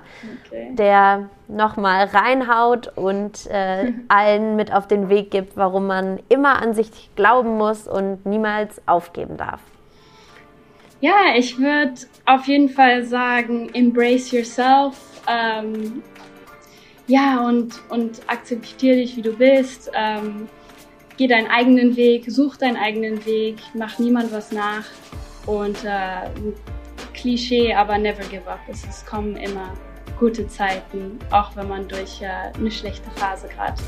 Speaker 2: okay. der noch mal reinhaut und äh, allen mit auf den Weg gibt, warum man immer an sich glauben muss und niemals aufgeben darf.
Speaker 1: Ja, ich würde auf jeden Fall sagen, embrace yourself. Ähm, ja, und, und akzeptiere dich, wie du bist. Ähm, geh deinen eigenen Weg, such deinen eigenen Weg, mach niemand was nach. Und äh, Klischee, aber never give up. Es, es kommen immer gute Zeiten, auch wenn man durch äh, eine schlechte Phase gerade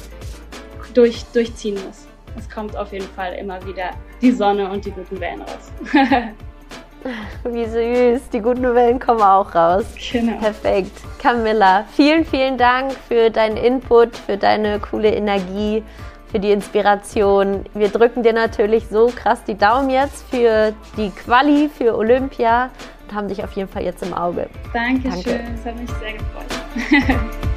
Speaker 1: durch, durchziehen muss. Es kommt auf jeden Fall immer wieder die Sonne und die guten Wellen raus.
Speaker 2: Wie süß. Die guten Novellen kommen auch raus. Genau. Perfekt. Camilla, vielen, vielen Dank für deinen Input, für deine coole Energie, für die Inspiration. Wir drücken dir natürlich so krass die Daumen jetzt für die Quali, für Olympia und haben dich auf jeden Fall jetzt im Auge.
Speaker 1: Dankeschön. Danke. Das hat mich sehr gefreut.